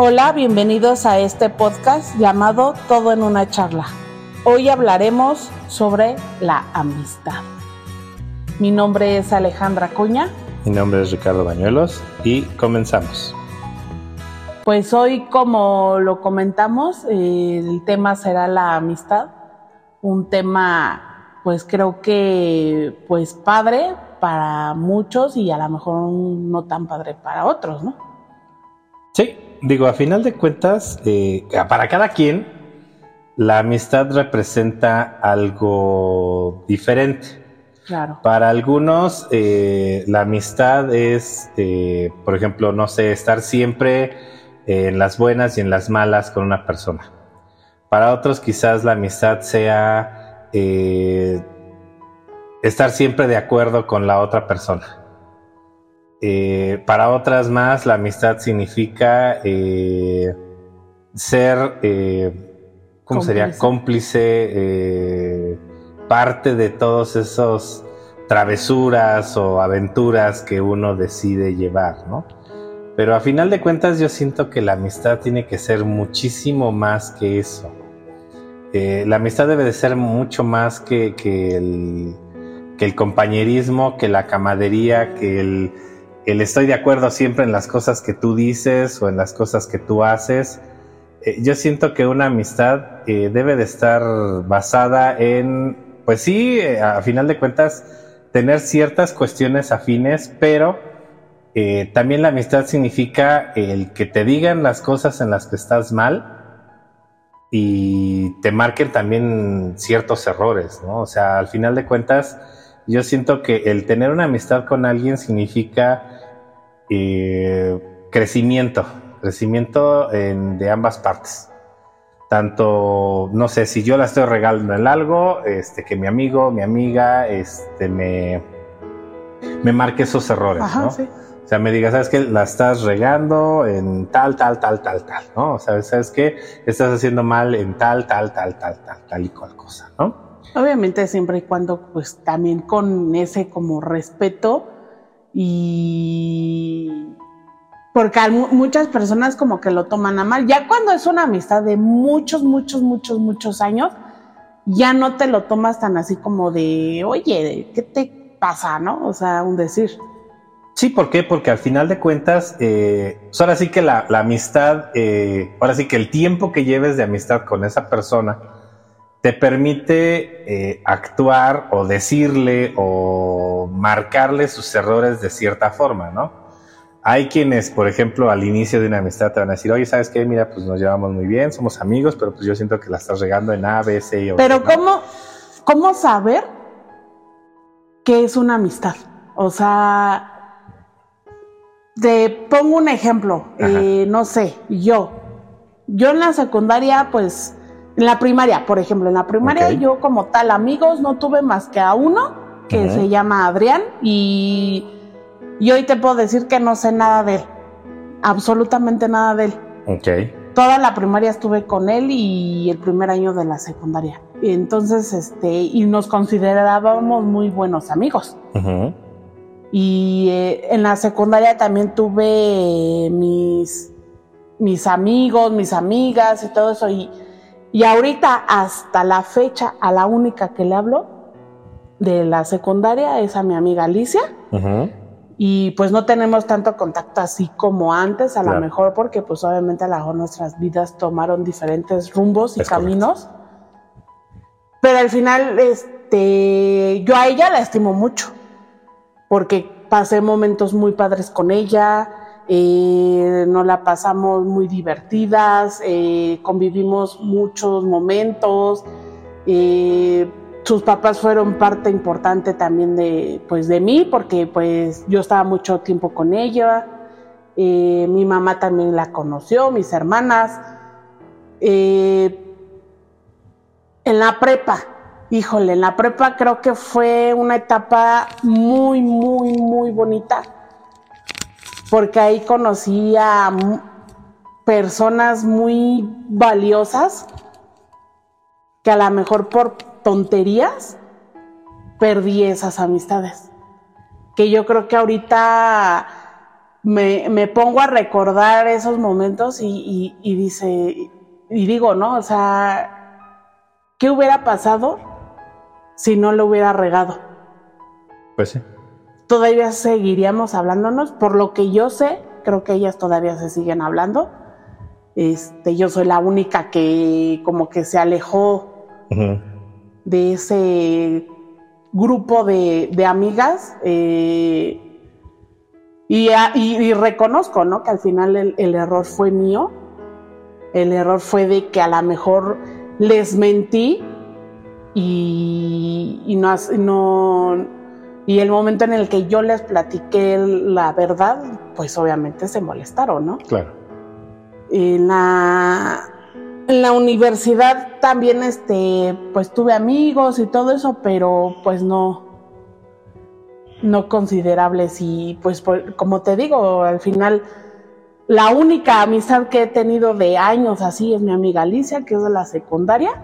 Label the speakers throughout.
Speaker 1: Hola, bienvenidos a este podcast llamado Todo en una charla. Hoy hablaremos sobre la amistad. Mi nombre es Alejandra Cuña.
Speaker 2: Mi nombre es Ricardo Bañuelos y comenzamos.
Speaker 1: Pues hoy, como lo comentamos, el tema será la amistad. Un tema, pues creo que, pues padre para muchos y a lo mejor no tan padre para otros, ¿no?
Speaker 2: Sí, digo, a final de cuentas, eh, para cada quien, la amistad representa algo diferente.
Speaker 1: Claro.
Speaker 2: Para algunos, eh, la amistad es, eh, por ejemplo, no sé, estar siempre en las buenas y en las malas con una persona. Para otros, quizás la amistad sea estar siempre de acuerdo con la otra persona. Eh, para otras más, la amistad significa eh, ser, eh, ¿cómo sería? Cómplice, parte de todos esos travesuras o aventuras que uno decide llevar, ¿no? Pero a final de cuentas yo siento que la amistad tiene que ser muchísimo más que eso. la amistad debe de ser mucho más que, que, el, que el compañerismo, que la camadería, que el el estoy de acuerdo siempre en las cosas que tú dices o en las cosas que tú haces. Eh, yo siento que una amistad eh, debe de estar basada en, pues sí, eh, a final de cuentas, tener ciertas cuestiones afines, pero también la amistad significa el que te digan las cosas en las que estás mal y te marquen también ciertos errores, ¿no? O sea, al final de cuentas, yo siento que el tener una amistad con alguien significa eh, crecimiento, crecimiento de ambas partes. Tanto, no sé, si yo la estoy regalando en algo, este, que mi amigo, mi amiga, este, me, me marque esos errores, ¿no? O sea, me diga, ¿sabes qué? La estás regando en tal, tal, tal, tal, tal, ¿no? O sea, ¿sabes qué? Estás haciendo mal en tal, tal, tal, tal, tal, tal y cual cosa, ¿no?
Speaker 1: Obviamente siempre y cuando, pues, también con ese como respeto, y porque muchas personas como que lo toman a mal. Ya cuando es una amistad de muchos, muchos, muchos, muchos años, ya no te lo tomas tan así como de, oye, ¿qué te pasa? ¿No? O sea, un decir.
Speaker 2: Sí, ¿por qué? Porque al final de cuentas, eh, pues ahora sí que la, amistad, eh, ahora sí que el tiempo que lleves de amistad con esa persona, te permite eh, actuar o decirle o marcarle sus errores de cierta forma, ¿no? Hay quienes, por ejemplo, al inicio de una amistad te van a decir, oye, ¿sabes qué? Mira, pues nos llevamos muy bien, somos amigos, pero pues yo siento que la estás regando en A, B, C y O.
Speaker 1: Pero ¿cómo, ¿cómo saber qué es una amistad? O sea, te pongo un ejemplo, eh, no sé, yo, yo en la secundaria, pues en la primaria, por ejemplo, en la primaria yo como tal amigos no tuve más que a uno que se llama Adrián y, y, hoy te puedo decir que no sé nada de él, absolutamente nada de él.
Speaker 2: Ok.
Speaker 1: Toda la primaria estuve con él y el primer año de la secundaria. Y entonces, este, y nos considerábamos muy buenos amigos. Y eh, en la secundaria también tuve mis, mis amigos, mis amigas y todo eso. Y, y ahorita, hasta la fecha, a la única que le hablo de la secundaria es a mi amiga Alicia. Y pues no tenemos tanto contacto así como antes, a lo mejor porque pues obviamente a lo mejor nuestras vidas tomaron diferentes rumbos y caminos. Pero al final, este, yo a ella la estimo mucho, porque pasé momentos muy padres con ella, eh, nos la pasamos muy divertidas, eh, convivimos muchos momentos, eh, sus papás fueron parte importante también de, pues, de mí, porque pues yo estaba mucho tiempo con ella, mi mamá también la conoció, mis hermanas, en la prepa, híjole, en la prepa creo que fue una etapa muy, muy, muy bonita porque ahí conocí a personas muy valiosas que a lo mejor por tonterías perdí esas amistades. Que yo creo que ahorita me, me pongo a recordar esos momentos y, y, dice, y digo, ¿no? O sea, ¿qué hubiera pasado si no lo hubiera regado?
Speaker 2: Pues sí.
Speaker 1: Todavía seguiríamos hablándonos, por lo que yo sé, creo que ellas todavía se siguen hablando. Este, yo soy la única que como que se alejó de ese grupo de, amigas. Eh, y, reconozco, ¿no? Que al final el, error fue mío. El error fue de que a lo mejor les mentí y, y no, no, y el momento en el que yo les platiqué la verdad, pues obviamente se molestaron, ¿no?
Speaker 2: Claro.
Speaker 1: En la, en la universidad también, este, pues tuve amigos y todo eso, pero pues no, no considerables y pues como te digo, al final la única amistad que he tenido de años así es mi amiga Alicia, que es de la secundaria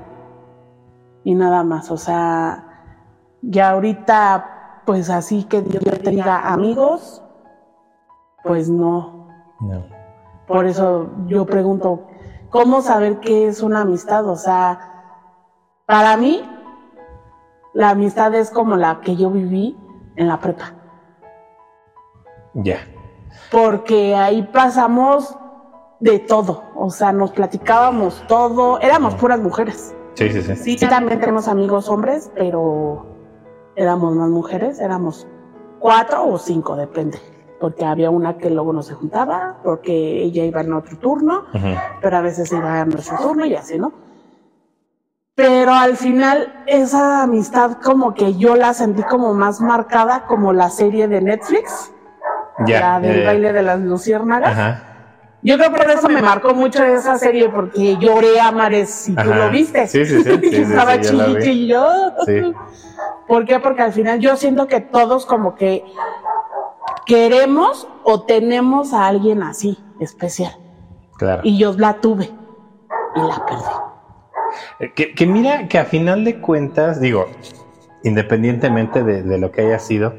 Speaker 1: y nada más, o sea, ya ahorita pues así que yo tenga amigos, pues no.
Speaker 2: No.
Speaker 1: Por eso yo pregunto, ¿cómo saber qué es una amistad? O sea, para mí la amistad es como la que yo viví en la prepa.
Speaker 2: Ya.
Speaker 1: Porque ahí pasamos de todo, o sea, nos platicábamos todo, éramos puras mujeres.
Speaker 2: Sí, sí, sí.
Speaker 1: Sí, también tenemos amigos hombres, pero éramos más mujeres, éramos cuatro o cinco, depende. Porque había una que luego no se juntaba, porque ella iba en otro turno, pero a veces iba en nuestro turno y así, ¿no? pero al final esa amistad como que yo la sentí como más marcada como la serie de Netflix,
Speaker 2: ya,
Speaker 1: la del baile de las luciérnagas. Yo creo que por eso me marcó mucho esa serie, porque lloré a mares, si tú lo viste.
Speaker 2: Sí, sí, sí.
Speaker 1: Estaba chiquillo. ¿Por qué? Porque al final yo siento que todos como que queremos o tenemos a alguien así, especial.
Speaker 2: Claro.
Speaker 1: Y yo la tuve y la perdí.
Speaker 2: Eh, que, mira que a final de cuentas, digo, independientemente de, lo que haya sido,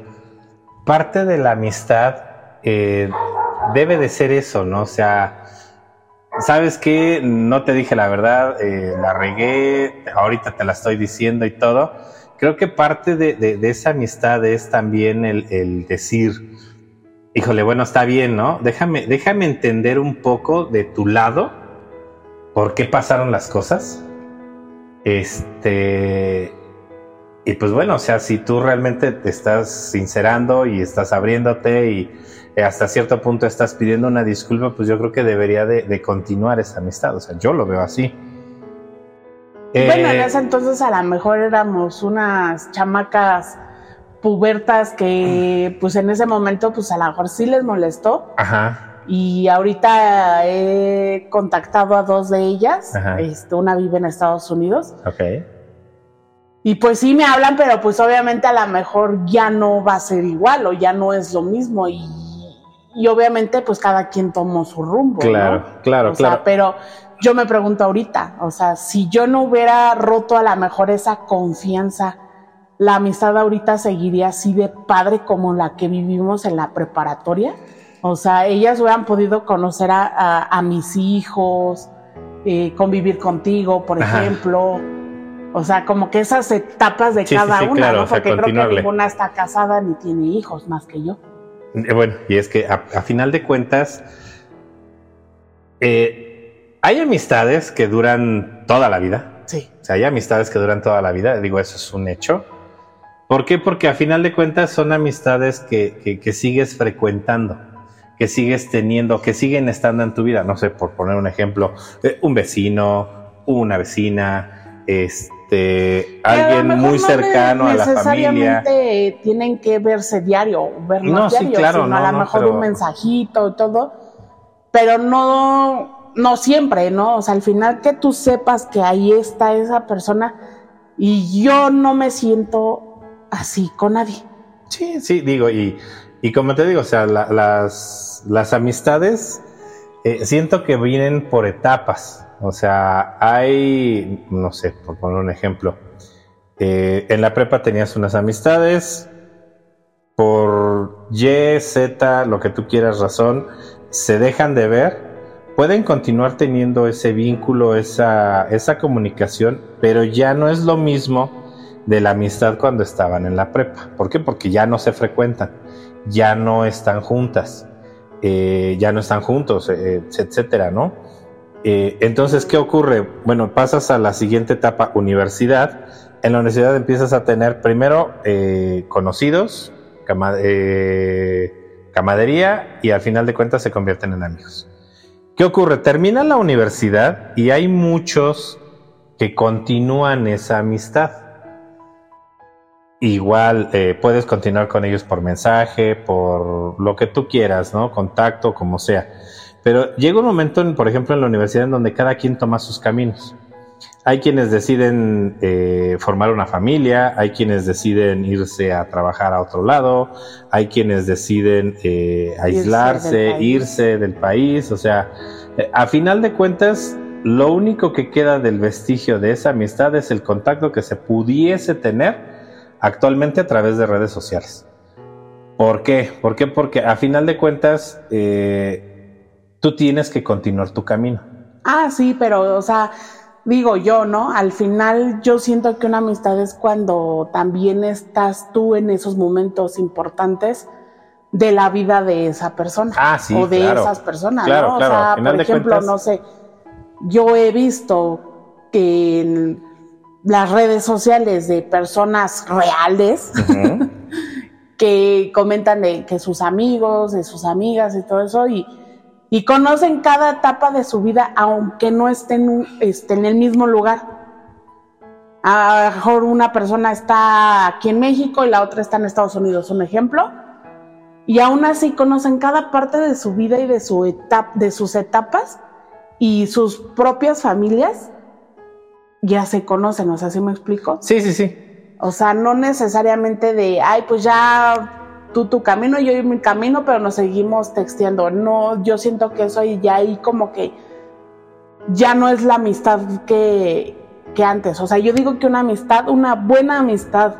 Speaker 2: parte de la amistad eh, debe de ser eso, ¿no? O sea, ¿sabes qué? No te dije la verdad, eh, la regué, ahorita te la estoy diciendo y todo. Creo que parte de, esa amistad es también el, el, decir, híjole, bueno, está bien, ¿no? Déjame, déjame entender un poco de tu lado por qué pasaron las cosas este. Y pues bueno, o sea, si tú realmente te estás sincerando y estás abriéndote y hasta cierto punto estás pidiendo una disculpa, pues yo creo que debería de, continuar esa amistad. O sea, yo lo veo así.
Speaker 1: Bueno, en eh, ese entonces a lo mejor éramos unas chamacas pubertas que pues en ese momento pues a lo mejor sí les molestó.
Speaker 2: Ajá.
Speaker 1: Y ahorita he contactado a dos de ellas. Este, una vive en Estados Unidos.
Speaker 2: Ok.
Speaker 1: Y pues sí me hablan, pero pues obviamente a lo mejor ya no va a ser igual o ya no es lo mismo. Y, obviamente pues cada quien tomó su rumbo.
Speaker 2: Claro, claro, claro.
Speaker 1: pero yo me pregunto ahorita, o sea, si yo no hubiera roto a lo mejor esa confianza, la amistad ahorita seguiría así de padre como la que vivimos en la preparatoria. O sea, ellas hubieran podido conocer a, mis hijos, eh, convivir contigo, por ejemplo. O sea, como que esas etapas de cada una, ¿no? Porque creo que ninguna está casada ni tiene hijos más que yo.
Speaker 2: Eh, bueno, y es que a, final de cuentas, eh, hay amistades que duran toda la vida.
Speaker 1: Sí.
Speaker 2: O sea, hay amistades que duran toda la vida. Digo, eso es un hecho. ¿Por qué? Porque a final de cuentas son amistades que sigues frecuentando que sigues teniendo, que siguen estando en tu vida. No sé, por poner un ejemplo, eh, un vecino, una vecina, este, alguien muy cercano a la familia.
Speaker 1: tienen que verse diario, vernos no, diario, sí, claro, no, a lo mejor un mensajito y todo, pero no, no siempre, ¿no? O sea, al final que tú sepas que ahí está esa persona y yo no me siento así con nadie.
Speaker 2: Sí, sí, digo, y y como te digo, o sea, las, las, amistades eh, siento que vienen por etapas. O sea, hay, no sé, por poner un ejemplo, eh, en la prepa tenías unas amistades, por Y, Z, lo que tú quieras, razón, se dejan de ver, pueden continuar teniendo ese vínculo, esa, esa comunicación, pero ya no es lo mismo de la amistad cuando estaban en la prepa. ¿Por qué? Porque ya no se frecuentan, ya no están juntas, eh, ya no están juntos, eh, etcétera, ¿no? Eh, entonces, ¿qué ocurre? Bueno, pasas a la siguiente etapa, universidad. En la universidad empiezas a tener primero conocidos, camadería y al final de cuentas se convierten en amigos. ¿Qué ocurre? Termina la universidad y hay muchos que continúan esa amistad. Igual eh, puedes continuar con ellos por mensaje, por lo que tú quieras, ¿no? Contacto, como sea. Pero llega un momento, por ejemplo, en la universidad en donde cada quien toma sus caminos. Hay quienes deciden eh, formar una familia, hay quienes deciden irse a trabajar a otro lado, hay quienes deciden eh, aislarse, irse del, país, o sea, eh, a final de cuentas, lo único que queda del vestigio de esa amistad es el contacto que se pudiese tener actualmente a través de redes sociales. ¿Por qué? ¿Por qué? Porque a final de cuentas, tú tienes que continuar tu camino.
Speaker 1: Ah, sí, pero, o sea, digo yo, ¿no? Al final yo siento que una amistad es cuando también estás tú en esos momentos importantes de la vida de esa persona
Speaker 2: ah, sí,
Speaker 1: o de esas personas, ¿no? O sea, por ejemplo, no sé, yo he visto que en las redes sociales de personas reales que comentan de que sus amigos, de sus amigas y todo eso y y conocen cada etapa de su vida aunque no estén, este, en el mismo lugar. A lo mejor una persona está aquí en México y la otra está en Estados Unidos, un ejemplo. Y aún así conocen cada parte de su vida y de, su etapa, de sus etapas y sus propias familias ya se conocen, o sea, ¿sí me explico?
Speaker 2: Sí, sí, sí.
Speaker 1: O sea, no necesariamente de, ay, pues ya tú tu camino, yo mi camino, pero nos seguimos texteando. No, yo siento que eso ya ahí como que ya no es la amistad que, que antes. O sea, yo digo que una amistad, una buena amistad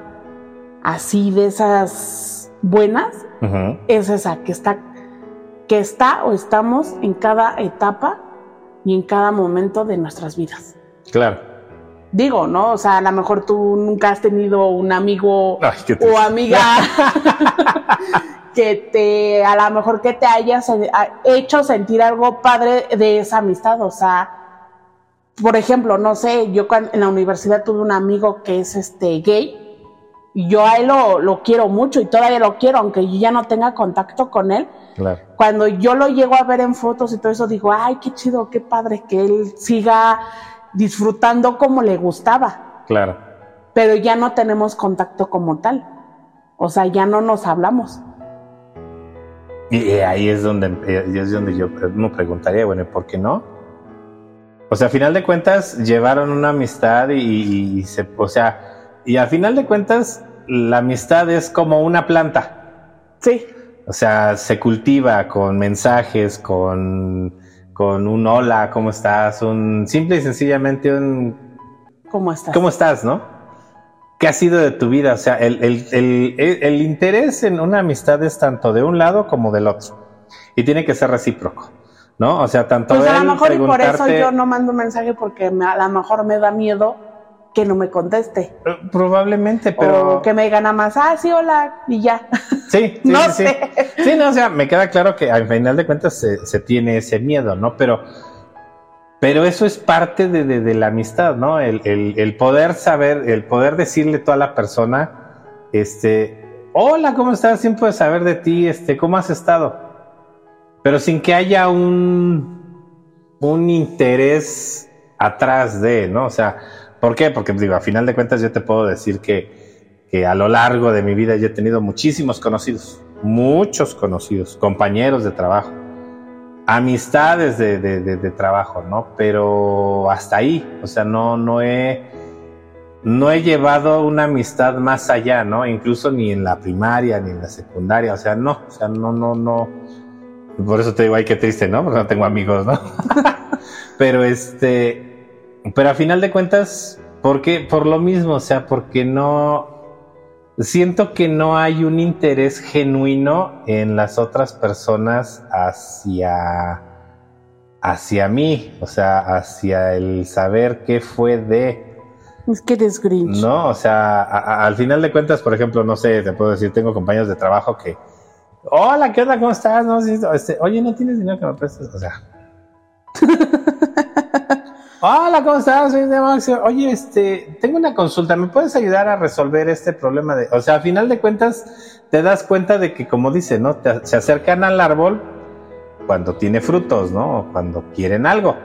Speaker 1: así de esas buenas, es esa, que está, que está o estamos en cada etapa y en cada momento de nuestras vidas.
Speaker 2: Claro
Speaker 1: digo, ¿no? O sea, a lo mejor tú nunca has tenido un amigo o amiga que te, a lo mejor que te hayas hecho sentir algo padre de esa amistad. O sea, por ejemplo, no sé, yo en la universidad tuve un amigo que es este gay. Y yo a él lo, lo quiero mucho y todavía lo quiero, aunque yo ya no tenga contacto con él.
Speaker 2: Claro.
Speaker 1: Cuando yo lo llego a ver en fotos y todo eso, digo, ay, qué chido, qué padre que él siga disfrutando como le gustaba.
Speaker 2: Claro.
Speaker 1: Pero ya no tenemos contacto como tal. O sea, ya no nos hablamos.
Speaker 2: Y ahí es donde, es donde yo me preguntaría, bueno, ¿por qué no? O sea, a final de cuentas llevaron una amistad y, se, o sea, y a final de cuentas la amistad es como una planta.
Speaker 1: Sí.
Speaker 2: O sea, se cultiva con mensajes, con con un hola, ¿cómo estás? Un simple y sencillamente un
Speaker 1: ¿Cómo estás?
Speaker 2: ¿Cómo estás, no? ¿Qué ha sido de tu vida? O sea, el, el, interés en una amistad es tanto de un lado como del otro. Y tiene que ser recíproco, ¿no? O sea, tanto
Speaker 1: pues a lo mejor y por eso yo no mando un mensaje porque a lo mejor me da miedo que no me conteste.
Speaker 2: Eh, probablemente, pero.
Speaker 1: O que me diga nada más, ah, sí, hola, y ya.
Speaker 2: Sí, sí, no sí, sé. sí. no, o sea, me queda claro que al final de cuentas se, tiene ese miedo, ¿no? Pero. Pero eso es parte de, la amistad, ¿no? El, poder saber, el poder decirle toda la persona, este, hola, ¿cómo estás? Siempre saber de ti, este, ¿cómo has estado? Pero sin que haya un, un interés atrás de, ¿no? O sea, ¿Por qué? Porque digo, a final de cuentas yo te puedo decir que, que a lo largo de mi vida yo he tenido muchísimos conocidos, muchos conocidos, compañeros de trabajo, amistades de, de, de, trabajo, ¿no? Pero hasta ahí, o sea, no, no he, no he llevado una amistad más allá, ¿no? Incluso ni en la primaria, ni en la secundaria, o sea, no, o sea, no, no, no. Por eso te digo, ay, qué triste, ¿no? Porque no tengo amigos, ¿no? Pero este, pero a final de cuentas, ¿por qué? Por lo mismo, o sea, porque no, siento que no hay un interés genuino en las otras personas hacia, hacia mí, o sea, hacia el saber qué fue de...
Speaker 1: Es que eres Grinch.
Speaker 2: No, o sea, al final de cuentas, por ejemplo, no sé, te puedo decir, tengo compañeros de trabajo que, hola, ¿qué onda? ¿Cómo estás? No, este, Oye, ¿no tienes dinero que me prestes? O sea... Hola, ¿cómo estás? Soy de Oye, este, tengo una consulta. ¿Me puedes ayudar a resolver este problema de, o sea, a final de cuentas, te das cuenta de que, como dice, ¿no? se acercan al árbol cuando tiene frutos, ¿no? Cuando quieren algo.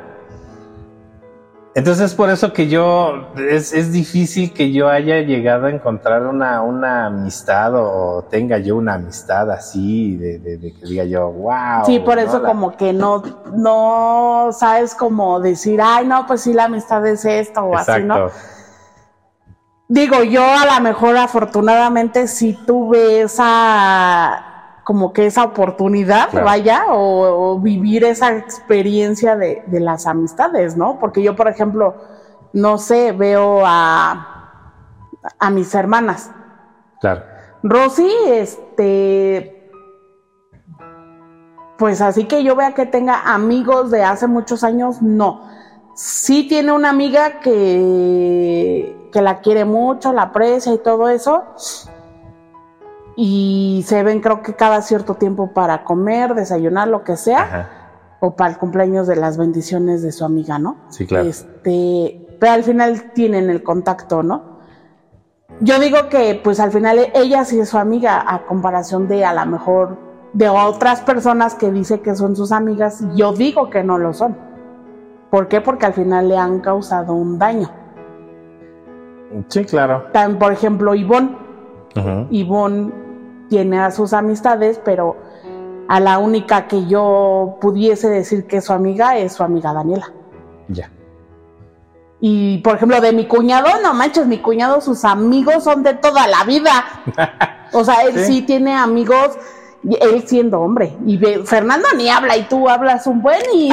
Speaker 2: Entonces por eso que yo, es, es, difícil que yo haya llegado a encontrar una, una amistad o tenga yo una amistad así, de, de, que diga yo, wow.
Speaker 1: Sí, por eso como que no, no sabes cómo decir, ay, no, pues sí, la amistad es esto o así, ¿no? Digo, yo a lo mejor afortunadamente sí tuve esa como que esa oportunidad, vaya, o, vivir esa experiencia de, las amistades, ¿no? Porque yo, por ejemplo, no sé, veo a, a mis hermanas.
Speaker 2: Claro.
Speaker 1: Rosy, este, pues así que yo vea que tenga amigos de hace muchos años, no. Sí tiene una amiga que, que la quiere mucho, la aprecia y todo eso, y se ven creo que cada cierto tiempo para comer, desayunar, lo que sea, o para el cumpleaños de las bendiciones de su amiga, ¿no?
Speaker 2: Sí, claro.
Speaker 1: Este, pero al final tienen el contacto, ¿no? Yo digo que pues al final ella sí es su amiga a comparación de a lo mejor de otras personas que dice que son sus amigas, yo digo que no lo son. ¿Por qué? Porque al final le han causado un daño.
Speaker 2: Sí, claro.
Speaker 1: También, por ejemplo, Ivonne. Ivonne tiene a sus amistades, pero a la única que yo pudiese decir que es su amiga es su amiga Daniela.
Speaker 2: Ya.
Speaker 1: Y por ejemplo, de mi cuñado, no manches, mi cuñado, sus amigos son de toda la vida. O sea, él sí, tiene amigos, él siendo hombre. Y Fernando ni habla y tú hablas un buen y.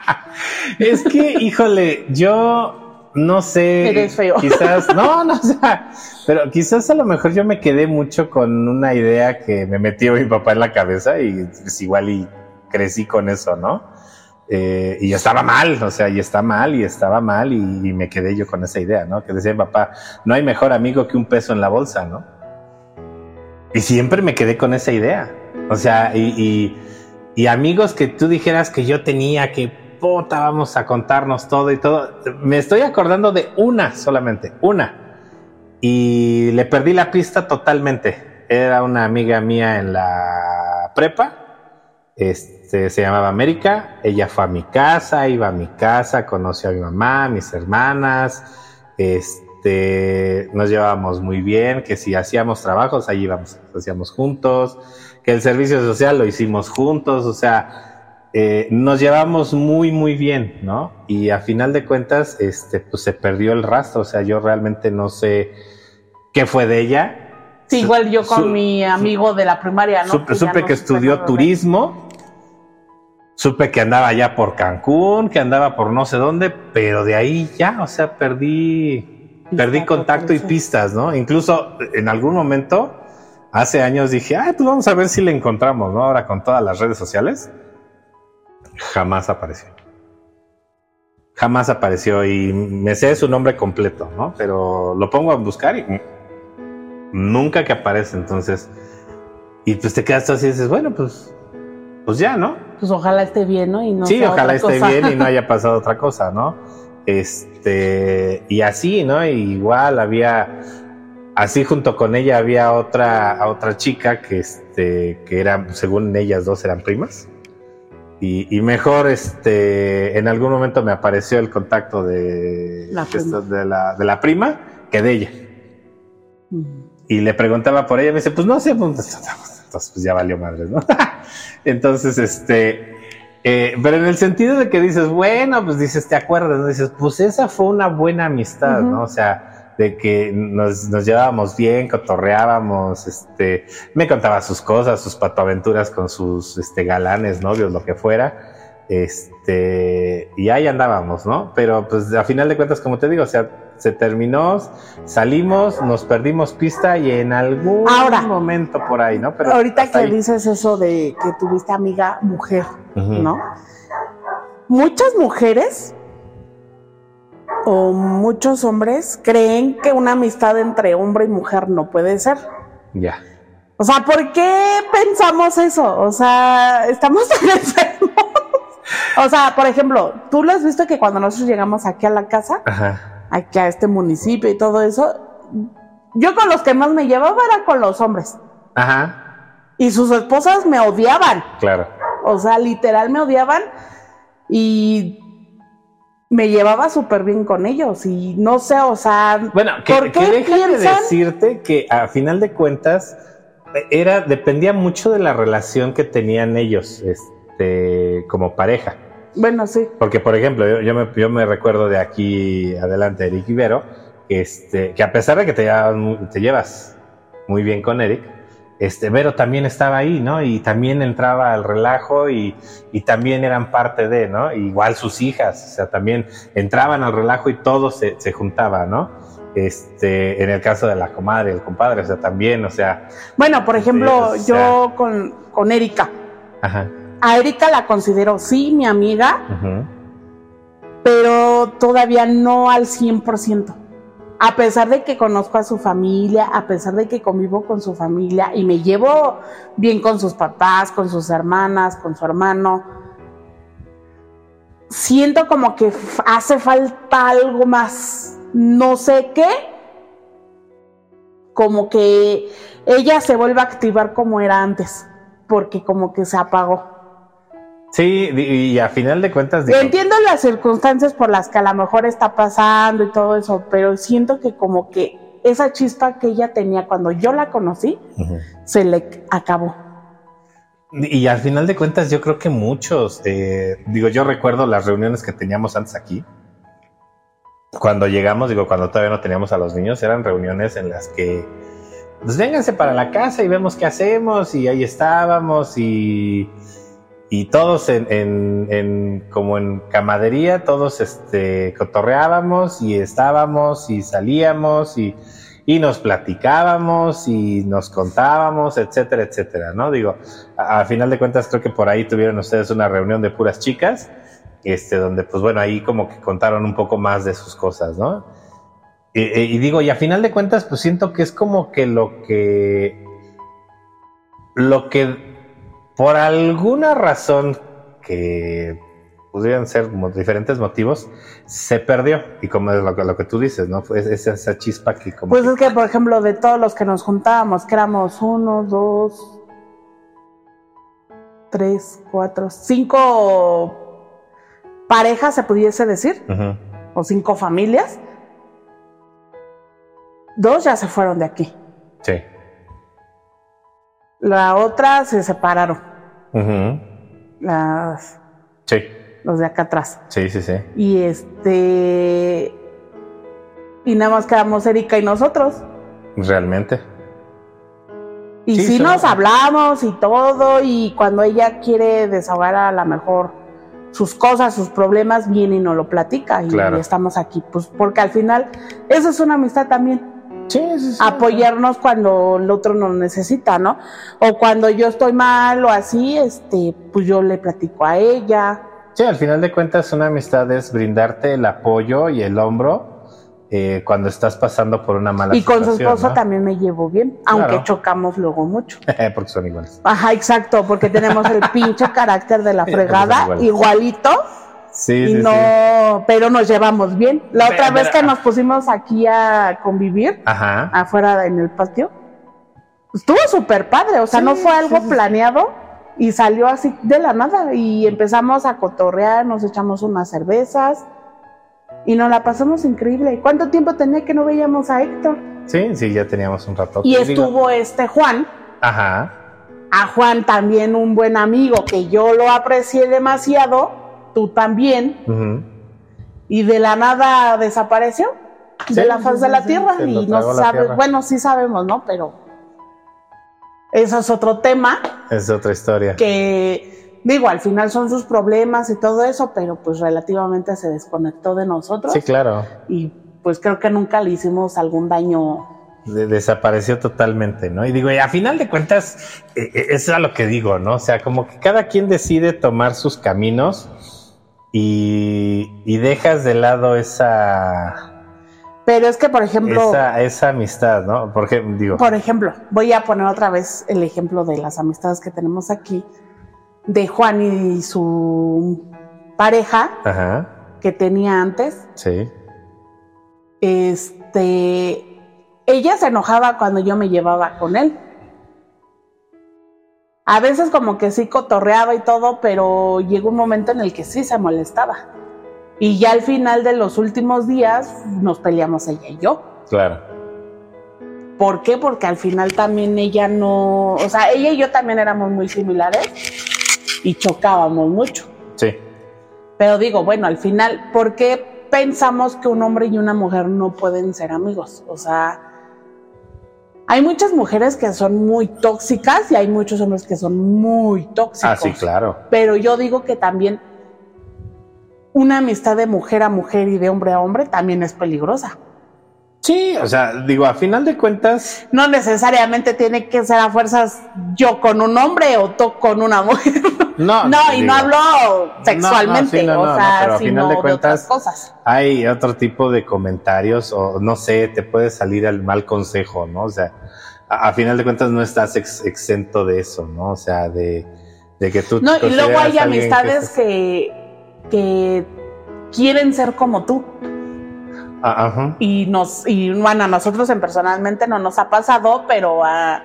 Speaker 2: es que, híjole, yo no sé.
Speaker 1: Eres feo.
Speaker 2: Quizás, no, no, o sea, pero quizás a lo mejor yo me quedé mucho con una idea que me metió mi papá en la cabeza y pues igual y crecí con eso, ¿no? Eh, y estaba mal, o sea, y está mal, y estaba mal, y, me quedé yo con esa idea, ¿no? Que decía mi papá, no hay mejor amigo que un peso en la bolsa, ¿no? Y siempre me quedé con esa idea. O sea, y, y, y amigos que tú dijeras que yo tenía que vamos a contarnos todo y todo. Me estoy acordando de una solamente, una. Y le perdí la pista totalmente. Era una amiga mía en la prepa. Este, se llamaba América. Ella fue a mi casa, iba a mi casa, conoció a mi mamá, a mis hermanas. Este, nos llevábamos muy bien, que si hacíamos trabajos, ahí íbamos, hacíamos juntos, que el servicio social lo hicimos juntos, o sea, eh, nos llevamos muy, muy bien, ¿no? Y a final de cuentas, este, pues se perdió el rastro, o sea, yo realmente no sé qué fue de ella.
Speaker 1: Sí, igual yo con mi amigo de la primaria, ¿no?
Speaker 2: Supe que, estudió turismo, supe que andaba ya por Cancún, que andaba por no sé dónde, pero de ahí ya, o sea, perdí, perdí contacto y pistas, ¿no? Incluso en algún momento, hace años dije, ay, pues vamos a ver si le encontramos, ¿no? Ahora con todas las redes sociales jamás apareció. Jamás apareció y me sé su nombre completo, ¿no? Pero lo pongo a buscar y nunca que aparece, entonces. Y pues te quedas así y dices, bueno, pues, pues ya, ¿no?
Speaker 1: Pues ojalá esté bien, ¿no? Y no
Speaker 2: sí, ojalá esté bien y no haya pasado otra cosa, ¿no? Este, y así, ¿no? igual había, así junto con ella había otra, otra chica que, este, que eran, según ellas dos eran primas. Y, mejor, este, en algún momento me apareció el contacto de la prima, de la, de la prima que de ella. Y le preguntaba por ella, me dice, pues no sé, pues, entonces pues ya valió madre, ¿no? entonces, este, eh, pero en el sentido de que dices, bueno, pues dices, te acuerdas, ¿no? Dices, pues esa fue una buena amistad, ¿no? O sea, de que nos, nos llevábamos bien, cotorreábamos, este, me contaba sus cosas, sus patoaventuras con sus este, galanes, novios, lo que fuera, este, y ahí andábamos, ¿no? Pero pues a final de cuentas, como te digo, o sea, se terminó, salimos, nos perdimos pista y en algún momento por ahí, ¿no?
Speaker 1: Pero ahorita que dices eso de que tuviste amiga mujer, ¿no? Muchas mujeres o muchos hombres creen que una amistad entre hombre y mujer no puede ser.
Speaker 2: Ya.
Speaker 1: O sea, ¿por qué pensamos eso? O sea, estamos tan enfermos. O sea, por ejemplo, tú lo has visto que cuando nosotros llegamos aquí a la casa, aquí a este municipio y todo eso, yo con los que más me llevaba era con los hombres.
Speaker 2: Ajá.
Speaker 1: Y sus esposas me odiaban.
Speaker 2: Claro.
Speaker 1: O sea, literal me odiaban y me llevaba súper bien con ellos y no sé, o sea,
Speaker 2: bueno, que, ¿por qué déjame decirte que a final de cuentas era dependía mucho de la relación que tenían ellos, este, como pareja.
Speaker 1: Bueno, sí.
Speaker 2: Porque, por ejemplo, yo, me, yo me recuerdo de aquí adelante Eric Ibero, este, que a pesar de que te, te llevas muy bien con Eric, este, Vero también estaba ahí, ¿no? Y también entraba al relajo y, y, también eran parte de, ¿no? Igual sus hijas, o sea, también entraban al relajo y todo se, se juntaba, ¿no? Este, en el caso de la comadre, el compadre, o sea, también, o sea.
Speaker 1: Bueno, por ejemplo, yo con, con Erika.
Speaker 2: Ajá.
Speaker 1: A Erika la considero, sí, mi amiga, pero todavía no al 100% a pesar de que conozco a su familia, a pesar de que convivo con su familia y me llevo bien con sus papás, con sus hermanas, con su hermano, siento como que hace falta algo más, no sé qué, como que ella se vuelve a activar como era antes, porque como que se apagó.
Speaker 2: Sí, y a final de cuentas...
Speaker 1: Entiendo las circunstancias por las que a lo mejor está pasando y todo eso, pero siento que como que esa chispa que ella tenía cuando yo la conocí, se le acabó.
Speaker 2: Y al final de cuentas yo creo que muchos, eh, digo, yo recuerdo las reuniones que teníamos antes aquí. Cuando llegamos, digo, cuando todavía no teníamos a los niños, eran reuniones en las que, pues vénganse para la casa y vemos qué hacemos y ahí estábamos y y todos en, como en camadería, todos este, cotorreábamos y estábamos y salíamos y, nos platicábamos y nos contábamos, etcétera, etcétera, ¿no? Digo, a, final de cuentas creo que por ahí tuvieron ustedes una reunión de puras chicas, este, donde pues bueno, ahí como que contaron un poco más de sus cosas, ¿no? Y, y digo, y a final de cuentas pues siento que es como que lo que, lo que por alguna razón que pudieran ser diferentes motivos, se perdió. Y como es lo, que tú dices, ¿no? Fue esa, esa chispa que como...
Speaker 1: Pues es que, por ejemplo, de todos los que nos juntábamos, que éramos uno, dos, tres, cuatro, cinco parejas, se pudiese decir, o cinco familias, dos ya se fueron de aquí.
Speaker 2: Sí.
Speaker 1: La otra se separaron. Las.
Speaker 2: Sí.
Speaker 1: Los de acá atrás.
Speaker 2: Sí, sí, sí.
Speaker 1: Y este. Y nada más quedamos Erika y nosotros.
Speaker 2: Realmente.
Speaker 1: Y sí, nos hablamos y todo, y cuando ella quiere desahogar a la mejor sus cosas, sus problemas, viene y nos lo platica. Y estamos aquí, pues porque al final, eso es una amistad también apoyarnos cuando el otro nos necesita, ¿no? O cuando yo estoy mal o así, este, pues yo le platico a ella.
Speaker 2: Sí, al final de cuentas una amistad es brindarte el apoyo y el hombro eh, cuando estás pasando por una mala
Speaker 1: situación. Y con su esposo también me llevo bien, aunque chocamos luego mucho.
Speaker 2: porque son iguales.
Speaker 1: Ajá, exacto, porque tenemos el pinche carácter de la fregada, igualito.
Speaker 2: Sí,
Speaker 1: y no, pero nos llevamos bien. La otra vez que nos pusimos aquí a convivir, afuera en el patio, estuvo súper padre, o sea, no fue algo planeado y salió así de la nada y empezamos a cotorrear, nos echamos unas cervezas y nos la pasamos increíble. ¿Cuánto tiempo tenía que no veíamos a Héctor?
Speaker 2: Sí, sí, ya teníamos un rato.
Speaker 1: Y estuvo este Juan.
Speaker 2: Ajá.
Speaker 1: A Juan también un buen amigo que yo lo aprecié demasiado tú también, y de la nada desapareció de la faz de la tierra y no sabe, bueno, sí sabemos, ¿no? Pero eso es otro tema.
Speaker 2: Es otra historia.
Speaker 1: Que digo, al final son sus problemas y todo eso, pero pues relativamente se desconectó de nosotros.
Speaker 2: Sí, claro.
Speaker 1: Y pues creo que nunca le hicimos algún daño.
Speaker 2: desapareció totalmente, ¿no? Y digo, y a final de cuentas, eh, eso es a lo que digo, ¿no? O sea, como que cada quien decide tomar sus caminos y, y dejas de lado esa
Speaker 1: pero es que, por ejemplo.
Speaker 2: Esa, amistad, ¿no? Por ejemplo, digo.
Speaker 1: Por ejemplo, voy a poner otra vez el ejemplo de las amistades que tenemos aquí, de Juan y su pareja que tenía antes.
Speaker 2: Sí.
Speaker 1: Este. Ella se enojaba cuando yo me llevaba con él. A veces como que sí cotorreaba y todo, pero llegó un momento en el que sí se molestaba. Y ya al final de los últimos días nos peleamos ella y yo.
Speaker 2: Claro.
Speaker 1: ¿Por qué? Porque al final también ella no, o sea, ella y yo también éramos muy similares y chocábamos mucho.
Speaker 2: Sí.
Speaker 1: Pero digo, bueno, al final, ¿por qué pensamos que un hombre y una mujer no pueden ser amigos? O sea, hay muchas mujeres que son muy tóxicas y hay muchos hombres que son muy tóxicos.
Speaker 2: Ah, sí, claro.
Speaker 1: Pero yo digo que también una amistad de mujer a mujer y de hombre a hombre también es peligrosa.
Speaker 2: Sí, o sea, digo, a final de cuentas.
Speaker 1: No necesariamente tiene que ser a fuerzas yo con un hombre o tú con una mujer. No, no y no hablo sexualmente, o sea, pero a final de cuentas, cosas.
Speaker 2: Hay otro tipo de comentarios, o no sé, te puede salir al mal consejo, ¿no? O sea, a, final de cuentas no estás exento de eso, ¿no? O sea, de, que tú.
Speaker 1: No, y luego hay amistades que que quieren ser como tú.
Speaker 2: Ah,
Speaker 1: y nos, y bueno, a nosotros en personalmente no nos ha pasado, pero a,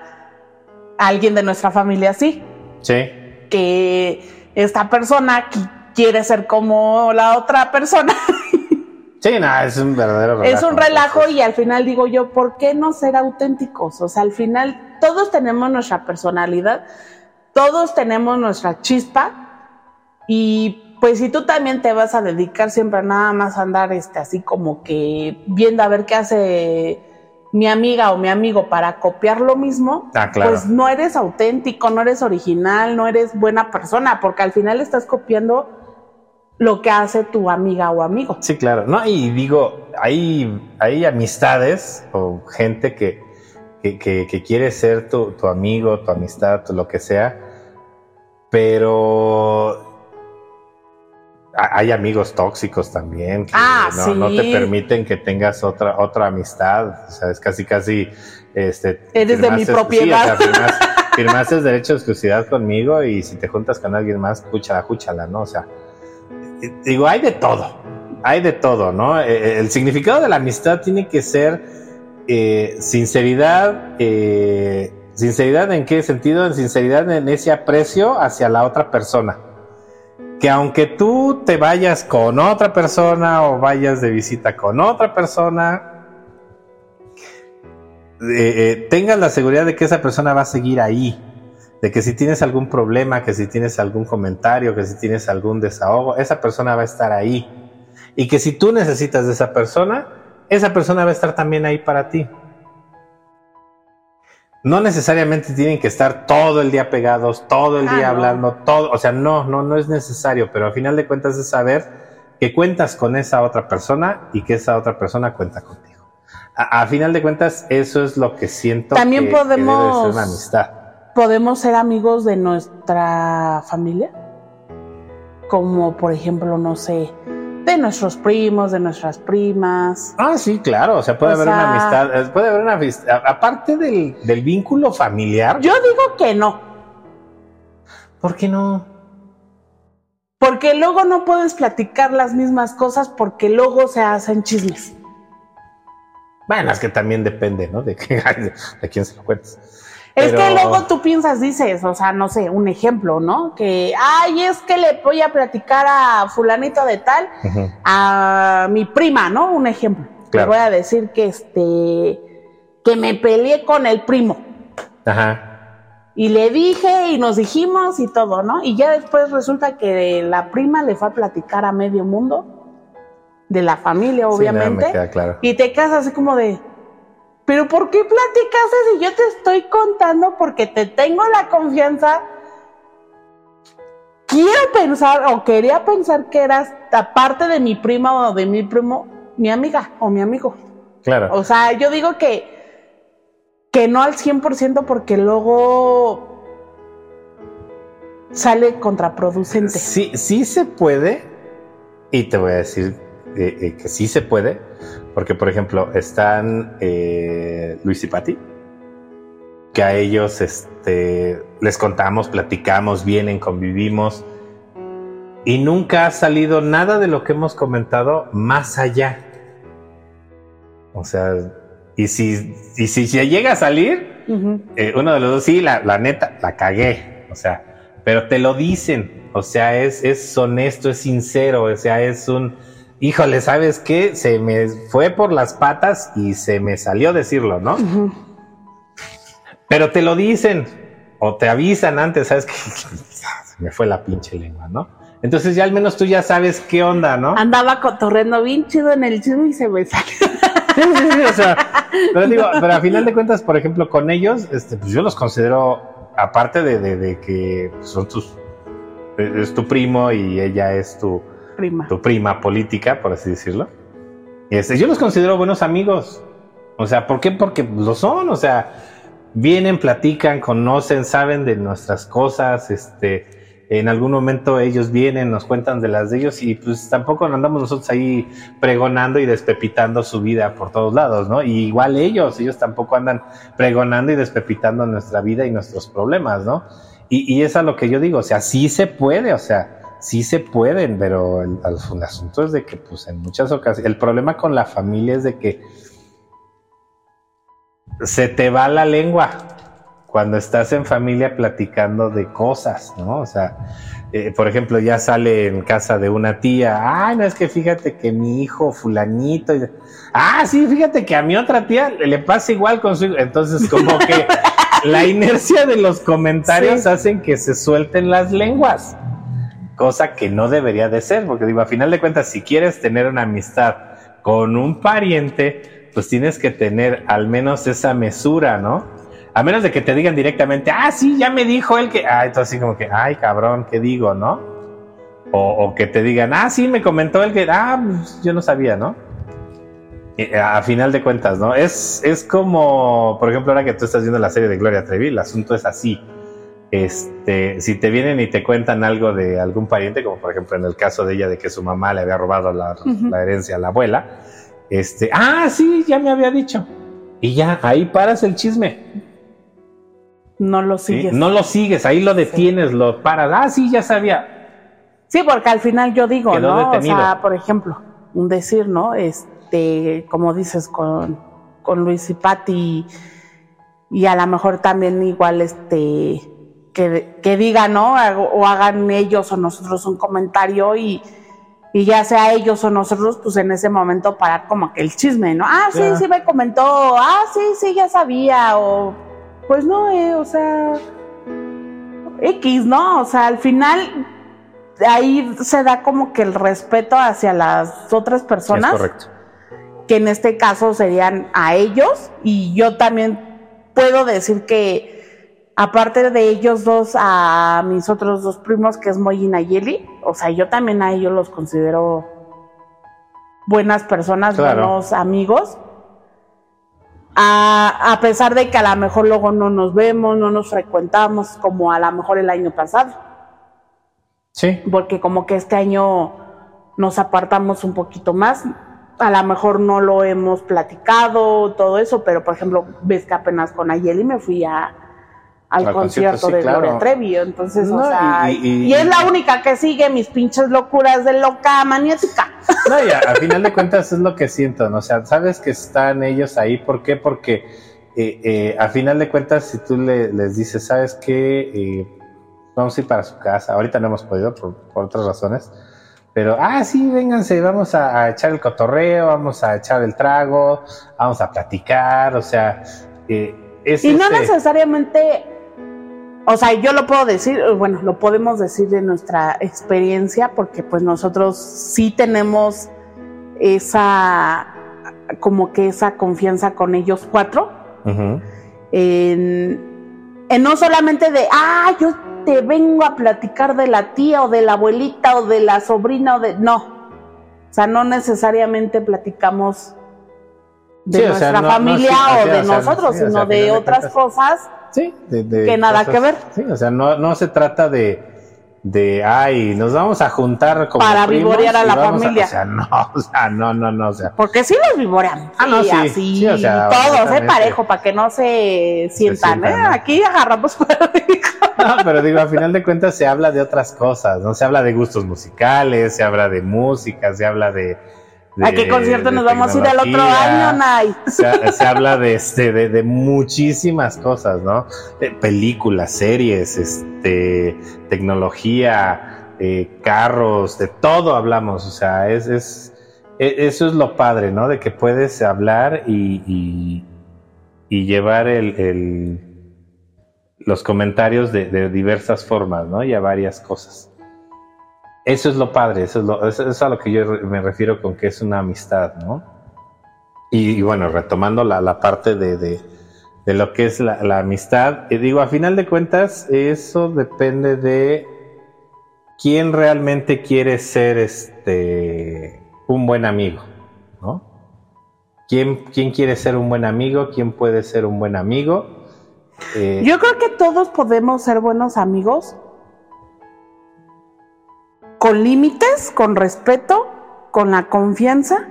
Speaker 1: alguien de nuestra familia sí.
Speaker 2: Sí.
Speaker 1: Que esta persona quiere ser como la otra persona.
Speaker 2: Sí, nada, es un verdadero relajo.
Speaker 1: Es un relajo y al final digo yo, ¿por qué no ser auténticos? O sea, al final todos tenemos nuestra personalidad, todos tenemos nuestra chispa y pues si tú también te vas a dedicar siempre nada más a andar este, así como que viendo a ver qué hace mi amiga o mi amigo para copiar lo mismo,
Speaker 2: ah,
Speaker 1: pues no eres auténtico, no eres original, no eres buena persona, porque al final estás copiando lo que hace tu amiga o amigo.
Speaker 2: Sí, claro. No, y digo, hay, hay amistades o gente que, que, quiere ser tu, tu, amigo, tu amistad, lo que sea, pero hay amigos tóxicos también que
Speaker 1: ah,
Speaker 2: no, te permiten que tengas otra otra amistad, o sea, es casi casi este
Speaker 1: eres de mi propiedad.
Speaker 2: firmaste, derecho de exclusividad conmigo y si te juntas con alguien más, cúchala, cúchala, ¿no? O sea, digo, hay de todo, hay de todo, ¿no? E, e, el significado de la amistad tiene que ser eh, sinceridad, eh, sinceridad en qué sentido? En sinceridad en ese aprecio hacia la otra persona que aunque tú te vayas con otra persona o vayas de visita con otra persona, eh, eh, tengas la seguridad de que esa persona va a seguir ahí. De que si tienes algún problema, que si tienes algún comentario, que si tienes algún desahogo, esa persona va a estar ahí. Y que si tú necesitas de esa persona, esa persona va a estar también ahí para ti no necesariamente tienen que estar todo el día pegados, todo el ah, día hablando, todo, o sea, no, no, no es necesario, pero al final de cuentas es saber que cuentas con esa otra persona y que esa otra persona cuenta contigo. A, final de cuentas, eso es lo que siento
Speaker 1: También podemos,
Speaker 2: ser una amistad.
Speaker 1: ¿Podemos ser amigos de nuestra familia? Como por ejemplo, no sé, de nuestros primos, de nuestras primas.
Speaker 2: Ah, sí, claro, o sea, puede haber una amistad, eh, puede haber una amistad, aparte del, del vínculo familiar.
Speaker 1: Yo digo que no.
Speaker 2: ¿Por qué no?
Speaker 1: Porque luego no puedes platicar las mismas cosas porque luego se hacen chismes.
Speaker 2: Bueno, es que también depende, ¿no? De, de quién se lo cuentes.
Speaker 1: Es que luego tú piensas, dices, o sea, no sé, un ejemplo, ¿no? Que, ay, es que le voy a platicar a fulanito de tal, a mi prima, ¿no? Un ejemplo. Le voy a decir que este, que me peleé con el primo.
Speaker 2: Ajá.
Speaker 1: Y le dije y nos dijimos y todo, ¿no? Y ya después resulta que la prima le fue a platicar a medio mundo, de la familia, obviamente.
Speaker 2: claro.
Speaker 1: Y te quedas así como de, pero ¿por qué platicas si yo te estoy contando porque te tengo la confianza? Quiero pensar o quería pensar que eras, aparte de mi prima o de mi primo, mi amiga o mi amigo.
Speaker 2: Claro.
Speaker 1: O sea, yo digo que, que no al 100% porque luego sale contraproducente.
Speaker 2: Sí, sí se puede, y te voy a decir eh, eh, que sí se puede, porque por ejemplo están eh, Luis y Pati, que a ellos este, les contamos, platicamos, vienen, convivimos, y nunca ha salido nada de lo que hemos comentado más allá. O sea, y si, y si se llega a salir, eh, uno de los dos, sí, la, la, neta, la cagué. O sea, pero te lo dicen. O sea, es, es honesto, es sincero. O sea, es un, híjole, ¿sabes qué? Se me fue por las patas y se me salió decirlo, ¿no? Pero te lo dicen o te avisan antes, ¿sabes qué? se me fue la pinche lengua, ¿no? Entonces ya al menos tú ya sabes qué onda, ¿no?
Speaker 1: Andaba cotorreando bien chido en el chisme y se me salió.
Speaker 2: o sea, pero digo, pero a final de cuentas, por ejemplo, con ellos, este, pues yo los considero, aparte de, de, de que son tus, es tu primo y ella es tu
Speaker 1: prima,
Speaker 2: tu prima política, por así decirlo. Este, yo los considero buenos amigos. O sea, ¿por qué? Porque lo son, o sea, vienen, platican, conocen, saben de nuestras cosas, este, en algún momento ellos vienen, nos cuentan de las de ellos y pues tampoco andamos nosotros ahí pregonando y despepitando su vida por todos lados, ¿no? Y igual ellos, ellos tampoco andan pregonando y despepitando nuestra vida y nuestros problemas, ¿no? Y, y es a lo que yo digo, o sea, sí se puede, o sea, sí se pueden, pero el, el asunto es de que pues en muchas ocasiones, el problema con la familia es de que se te va la lengua cuando estás en familia platicando de cosas, ¿no? O sea, eh, por ejemplo, ya sale en casa de una tía, ay, no es que fíjate que mi hijo fulanito, y, ah, sí, fíjate que a mi otra tía le pasa igual con su hijo, entonces como que la inercia de los comentarios sí. hacen que se suelten las lenguas, cosa que no debería de ser, porque digo, a final de cuentas, si quieres tener una amistad con un pariente, pues tienes que tener al menos esa mesura, ¿no? A menos de que te digan directamente, ah, sí, ya me dijo él que, ah, entonces así como que, ay, cabrón, ¿qué digo, no? O, que te digan, ah, sí, me comentó él que, ah, pues, yo no sabía, ¿no? Y, a final de cuentas, ¿no? Es, es como, por ejemplo, ahora que tú estás viendo la serie de Gloria Trevi, el asunto es así. Este, si te vienen y te cuentan algo de algún pariente, como por ejemplo en el caso de ella de que su mamá le había robado la, uh -huh. la herencia a la abuela, este, ah, sí, ya me había dicho. Y ya, ahí paras el chisme
Speaker 1: no lo sigues.
Speaker 2: ¿Sí? No lo sigues, ahí lo detienes, sí. lo paras. Ah, sí, ya sabía.
Speaker 1: Sí, porque al final yo digo, Quedó ¿no? Detenido. O sea, por ejemplo, un decir, ¿no? Este, como dices, con, con Luis y Patti, y a lo mejor también igual, este, que, que digan, ¿no? O hagan ellos o nosotros un comentario y, y ya sea ellos o nosotros, pues en ese momento parar como que el chisme, ¿no? Ah, sí, sí me comentó, ah, sí, sí, ya sabía, o pues no, eh, o sea, X, ¿no? O sea, al final ahí se da como que el respeto hacia las otras personas.
Speaker 2: Es correcto.
Speaker 1: Que en este caso serían a ellos. Y yo también puedo decir que, aparte de ellos dos, a mis otros dos primos, que es Moy y Nayeli, o sea, yo también a ellos los considero buenas personas, claro. buenos amigos a, a, pesar de que a lo mejor luego no nos vemos, no nos frecuentamos como a lo mejor el año pasado.
Speaker 2: Sí.
Speaker 1: Porque como que este año nos apartamos un poquito más. A lo mejor no lo hemos platicado, todo eso, pero por ejemplo, ves que apenas con Ayeli me fui a, al, al concierto, concierto sí, de claro. Gloria Trevi. Entonces, no, o sea, y, y, y, es la única que sigue mis pinches locuras de loca maniática.
Speaker 2: No, y a, a, final de cuentas es lo que siento, ¿no? O sea, sabes que están ellos ahí, ¿por qué? Porque eh, eh, a final de cuentas, si tú le, les dices, ¿sabes qué? Eh, vamos a ir para su casa, ahorita no hemos podido por, por otras razones, pero, ah, sí, vénganse, vamos a, a, echar el cotorreo, vamos a echar el trago, vamos a platicar, o sea...
Speaker 1: Es y no este... necesariamente o sea, yo lo puedo decir, bueno, lo podemos decir de nuestra experiencia, porque pues nosotros sí tenemos esa, como que esa confianza con ellos cuatro. Uh -huh. en, en, no solamente de, ah, yo te vengo a platicar de la tía o de la abuelita o de la sobrina o de, no, sea, no necesariamente platicamos de nuestra familia o de nosotros, sino de otras cosas que nada que ver.
Speaker 2: Sí, o sea, no, no se trata de de, ay, nos vamos a juntar como
Speaker 1: Para vivorear a la familia.
Speaker 2: o sea, no, o sea, no, no, no, o sea.
Speaker 1: Porque sí los vivorean.
Speaker 2: Ah, no, sí.
Speaker 1: Así,
Speaker 2: sí, o sea,
Speaker 1: todos, ¿eh? Parejo, para que no se sientan, ¿eh? Aquí agarramos
Speaker 2: No, pero digo, a final de cuentas se habla de otras cosas, ¿no? Se habla de gustos musicales, se habla de música, se habla de
Speaker 1: ¿A qué concierto nos vamos a ir al otro año, Nay?
Speaker 2: Se, habla de, este, de, muchísimas cosas, ¿no? De películas, series, este, tecnología, eh, carros, de todo hablamos. O sea, es, es, e, eso es lo padre, ¿no? De que puedes hablar y, y, llevar el, el, los comentarios de, de diversas formas, ¿no? Y a varias cosas. Eso es lo padre, eso es, lo, eso es a lo que yo me refiero con que es una amistad, ¿no? Y, bueno, retomando la, la parte de, de, de, lo que es la, la amistad, y digo, a final de cuentas, eso depende de quién realmente quiere ser este un buen amigo, ¿no? ¿Quién, quién quiere ser un buen amigo? ¿Quién puede ser un buen amigo?
Speaker 1: Eh, yo creo que todos podemos ser buenos amigos, con límites, con respeto, con la confianza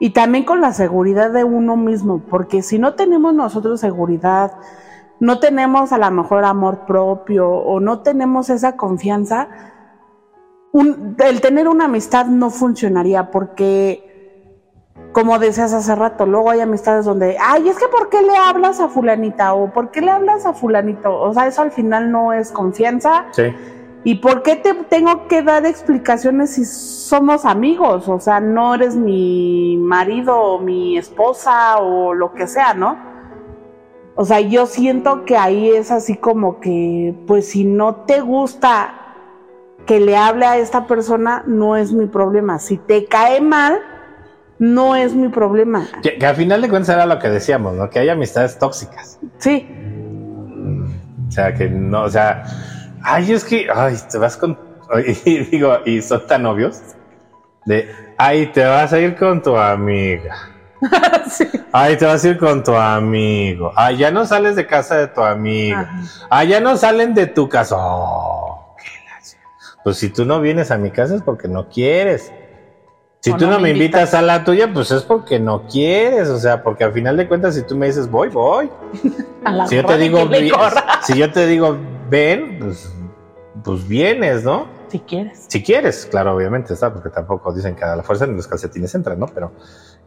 Speaker 1: y también con la seguridad de uno mismo, porque si no tenemos nosotros seguridad, no tenemos a lo mejor amor propio o no tenemos esa confianza, el tener una amistad no funcionaría porque como decías hace rato, luego hay amistades donde, ay, es que ¿por qué le hablas a fulanita? o ¿por qué le hablas a fulanito? O sea, eso al final no es confianza.
Speaker 2: Sí.
Speaker 1: ¿Y por qué te tengo que dar explicaciones si somos amigos? O sea, no eres mi marido o mi esposa o lo que sea, ¿no? O sea, yo siento que ahí es así como que, pues si no te gusta que le hable a esta persona, no es mi problema. Si te cae mal, no es mi problema.
Speaker 2: Que, que al final de cuentas era lo que decíamos, ¿no? Que hay amistades tóxicas.
Speaker 1: Sí.
Speaker 2: O sea, que no, o sea Ay, es que, ay, te vas con, y digo, y son tan novios, de, ay, te vas a ir con tu amiga. sí. Ay, te vas a ir con tu amigo. Ay, ya no sales de casa de tu amigo. Ay, ya no salen de tu casa. Oh, pues si tú no vienes a mi casa es porque no quieres. Si tú no, me invitas. a la tuya, pues es porque no quieres, o sea, porque al final de cuentas, si tú me dices voy, voy. si yo te digo, si yo te digo ven, pues, pues vienes, ¿no?
Speaker 1: Si quieres.
Speaker 2: Si quieres, claro, obviamente, está, porque tampoco dicen que a la fuerza en los calcetines entran, ¿no? Pero,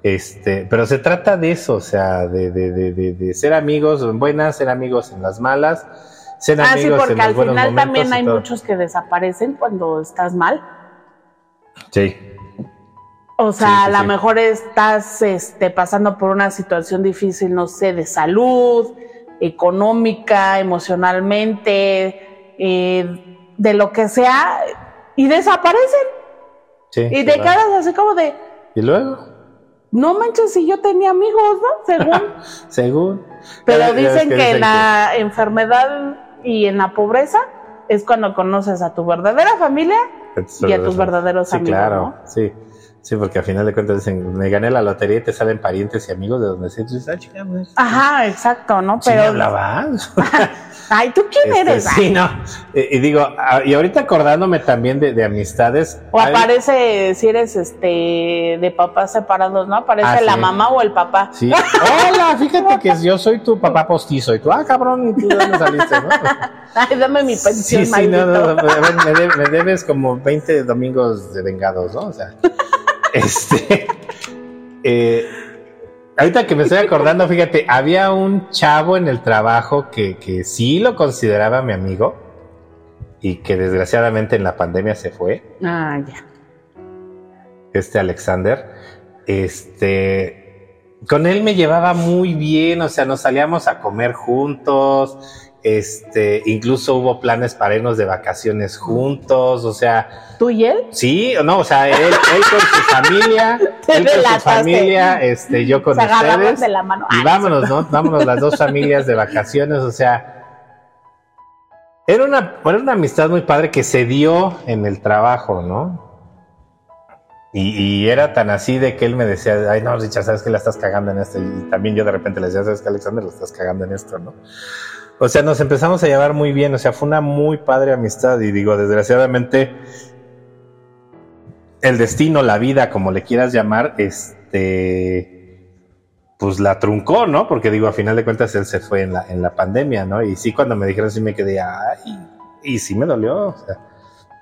Speaker 2: este, pero se trata de eso, o sea, de, de, de, de ser amigos en buenas, ser amigos en las malas, ser ah, amigos sí, porque al final
Speaker 1: también hay muchos que desaparecen cuando estás mal.
Speaker 2: Sí.
Speaker 1: O sea, a lo mejor estás este, pasando por una situación difícil, no sé, de salud, económica, emocionalmente, eh, de lo que sea, y desaparecen. y te quedas así como de...
Speaker 2: ¿Y luego?
Speaker 1: No manches, si yo tenía amigos, ¿no? Según.
Speaker 2: Según.
Speaker 1: Pero dicen que en la enfermedad y en la pobreza es cuando conoces a tu verdadera familia y a tus verdaderos amigos.
Speaker 2: Claro, sí. Sí, porque al final de cuentas dicen, me gané la lotería y te salen parientes y amigos de donde sea. Ah,
Speaker 1: pues, Ajá, exacto, ¿no? Pero.
Speaker 2: ¿Sí hablabas?
Speaker 1: Ay, ¿tú quién este, eres?
Speaker 2: Sí, no. Y, digo, y ahorita acordándome también de, amistades.
Speaker 1: O aparece, si eres este de papás separados, ¿no? Aparece ah, la mamá o el papá.
Speaker 2: Sí. Hola, fíjate que yo soy tu papá postizo. Y tú, ah, cabrón, ¿y tú dónde saliste, no?
Speaker 1: Ay, dame mi pensión,
Speaker 2: Sí, sí, no, no, me, me, debes como 20 domingos de vengados, ¿no? O sea. Este. Eh, ahorita que me estoy acordando, fíjate, había un chavo en el trabajo que, que sí lo consideraba mi amigo y que desgraciadamente en la pandemia se fue.
Speaker 1: Ah, ya.
Speaker 2: Este Alexander. Este. Con él me llevaba muy bien, o sea, nos salíamos a comer juntos este, incluso hubo planes para irnos de vacaciones juntos, o sea.
Speaker 1: ¿Tú y él?
Speaker 2: Sí, no, o sea, él, con su familia, él con su familia, este, yo con ustedes.
Speaker 1: De la mano.
Speaker 2: Y vámonos, ¿no? Vámonos las dos familias de vacaciones, o sea. Era una, era una amistad muy padre que se dio en el trabajo, ¿no? Y, era tan así de que él me decía, ay no, Richard, sabes que la estás cagando en esto. Y también yo de repente le decía, sabes que Alexander la estás cagando en esto, ¿no? O sea, nos empezamos a llevar muy bien, o sea, fue una muy padre amistad y digo, desgraciadamente, el destino, la vida, como le quieras llamar, este, pues la truncó, ¿no? Porque digo, a final de cuentas él se fue en la, en la pandemia, ¿no? Y sí, cuando me dijeron, sí me quedé, ay, y sí me dolió, o sea,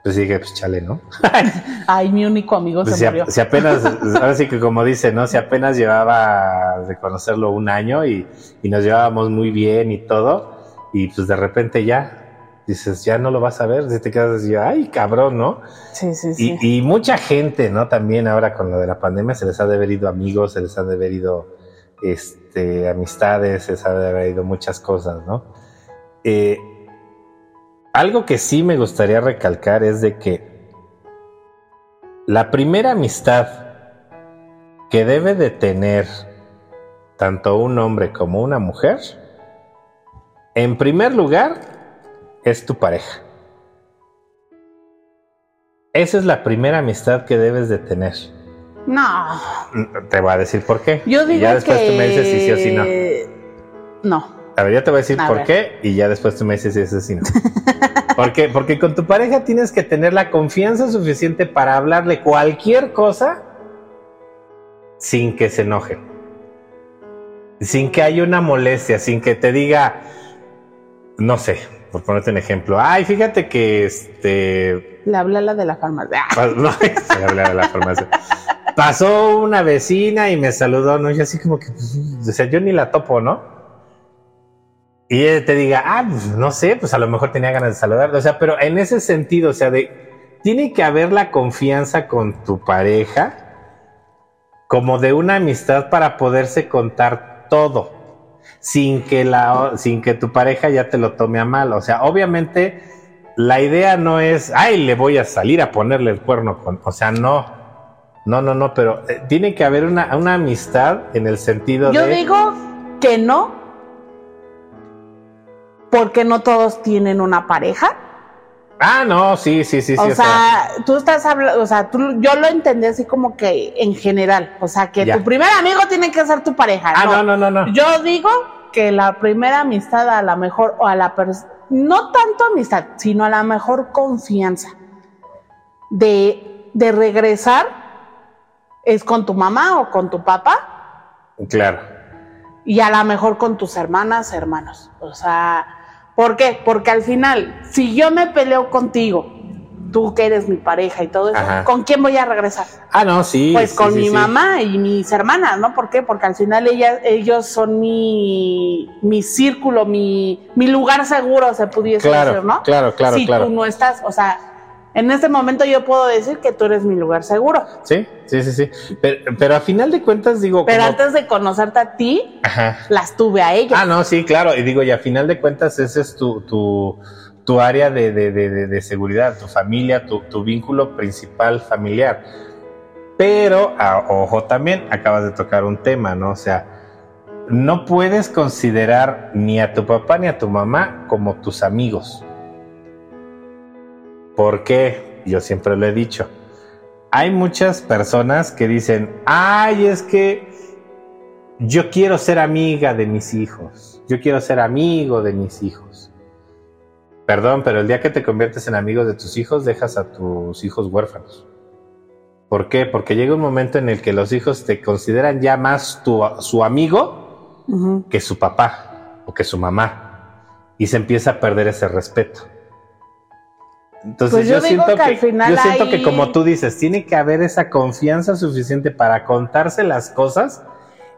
Speaker 2: pues dije, pues chale, ¿no?
Speaker 1: Ay, mi único amigo
Speaker 2: pues
Speaker 1: se murió.
Speaker 2: Si apenas, ahora sí que como dice, ¿no? Si apenas llevaba de conocerlo un año y, y nos llevábamos muy bien y todo, y pues de repente ya dices, ya no lo vas a ver, si te quedas así, ay, cabrón, ¿no?
Speaker 1: Sí, sí, sí.
Speaker 2: Y, mucha gente, ¿no? También ahora con lo de la pandemia se les ha de haber ido amigos, se les ha de haber ido este, amistades, se les ha de haber ido muchas cosas, ¿no? Eh, algo que sí me gustaría recalcar es de que la primera amistad que debe de tener tanto un hombre como una mujer en primer lugar, es tu pareja. Esa es la primera amistad que debes de tener.
Speaker 1: No.
Speaker 2: Te voy a decir por qué.
Speaker 1: Yo digo
Speaker 2: y ya después tú me dices si sí o si no.
Speaker 1: No.
Speaker 2: A ver, ya te voy a decir por qué y ya después tú me dices si es así no. ¿Por qué? Porque con tu pareja tienes que tener la confianza suficiente para hablarle cualquier cosa sin que se enoje. Sin que haya una molestia, sin que te diga, no sé, por ponerte un ejemplo. Ay, fíjate que este.
Speaker 1: Le hablé a la de la farmacia.
Speaker 2: No, se le hablé a la farmacia. Pasó una vecina y me saludó, ¿no? Y así como que, pues, o sea, yo ni la topo, ¿no? Y ella te diga, ah, pues no sé, pues a lo mejor tenía ganas de saludarle. O sea, pero en ese sentido, o sea, de. Tiene que haber la confianza con tu pareja, como de una amistad para poderse contar todo sin que, la, sin que tu pareja ya te lo tome a mal. O sea, obviamente la idea no es, ay, le voy a salir a ponerle el cuerno con, o sea, no. No, no, no, pero eh, tiene que haber una, una, amistad en el sentido
Speaker 1: de...
Speaker 2: Yo
Speaker 1: digo que no, porque no todos tienen una pareja.
Speaker 2: Ah, no, sí, sí, sí,
Speaker 1: sí. O sea, tú estás hablando, o sea, tú, yo lo entendí así como que en general, o sea, que tu primer amigo tiene que ser tu pareja.
Speaker 2: Ah, no, no, no, no.
Speaker 1: Yo digo que la primera amistad a la mejor, o a la no tanto amistad, sino a la mejor confianza de, de regresar es con tu mamá o con tu papá.
Speaker 2: Claro.
Speaker 1: Y a lo mejor con tus hermanas, hermanos. O sea, ¿Por qué? Porque al final, si yo me peleo contigo, tú que eres mi pareja y todo eso, ¿con quién voy a regresar?
Speaker 2: Ah, no, sí.
Speaker 1: Pues con mi mamá y mis hermanas, ¿no? ¿Por qué? Porque al final ellos son mi, mi círculo, mi, mi lugar seguro, se pudiese decir, ¿no?
Speaker 2: Claro, claro,
Speaker 1: si
Speaker 2: claro.
Speaker 1: tú no estás, o sea, en este momento yo puedo decir que tú eres mi lugar seguro.
Speaker 2: Sí, sí, sí, sí. Pero, a final de cuentas digo...
Speaker 1: Pero antes de conocerte a ti, las tuve a ellas.
Speaker 2: Ah, no, sí, claro. Y digo, y a final de cuentas ese es tu, tu, tu área de, de, de, de, seguridad, tu familia, tu, tu vínculo principal familiar. Pero, ojo también, acabas de tocar un tema, ¿no? O sea, no puedes considerar ni a tu papá ni a tu mamá como tus amigos. ¿Por qué? Yo siempre lo he dicho. Hay muchas personas que dicen, ay, es que yo quiero ser amiga de mis hijos, yo quiero ser amigo de mis hijos. Perdón, pero el día que te conviertes en amigo de tus hijos, dejas a tus hijos huérfanos. ¿Por qué? Porque llega un momento en el que los hijos te consideran ya más tu, su amigo que su papá o que su mamá. Y se empieza a perder ese respeto. Entonces pues yo, siento que, yo siento que como tú dices, tiene que haber esa confianza suficiente para contarse las cosas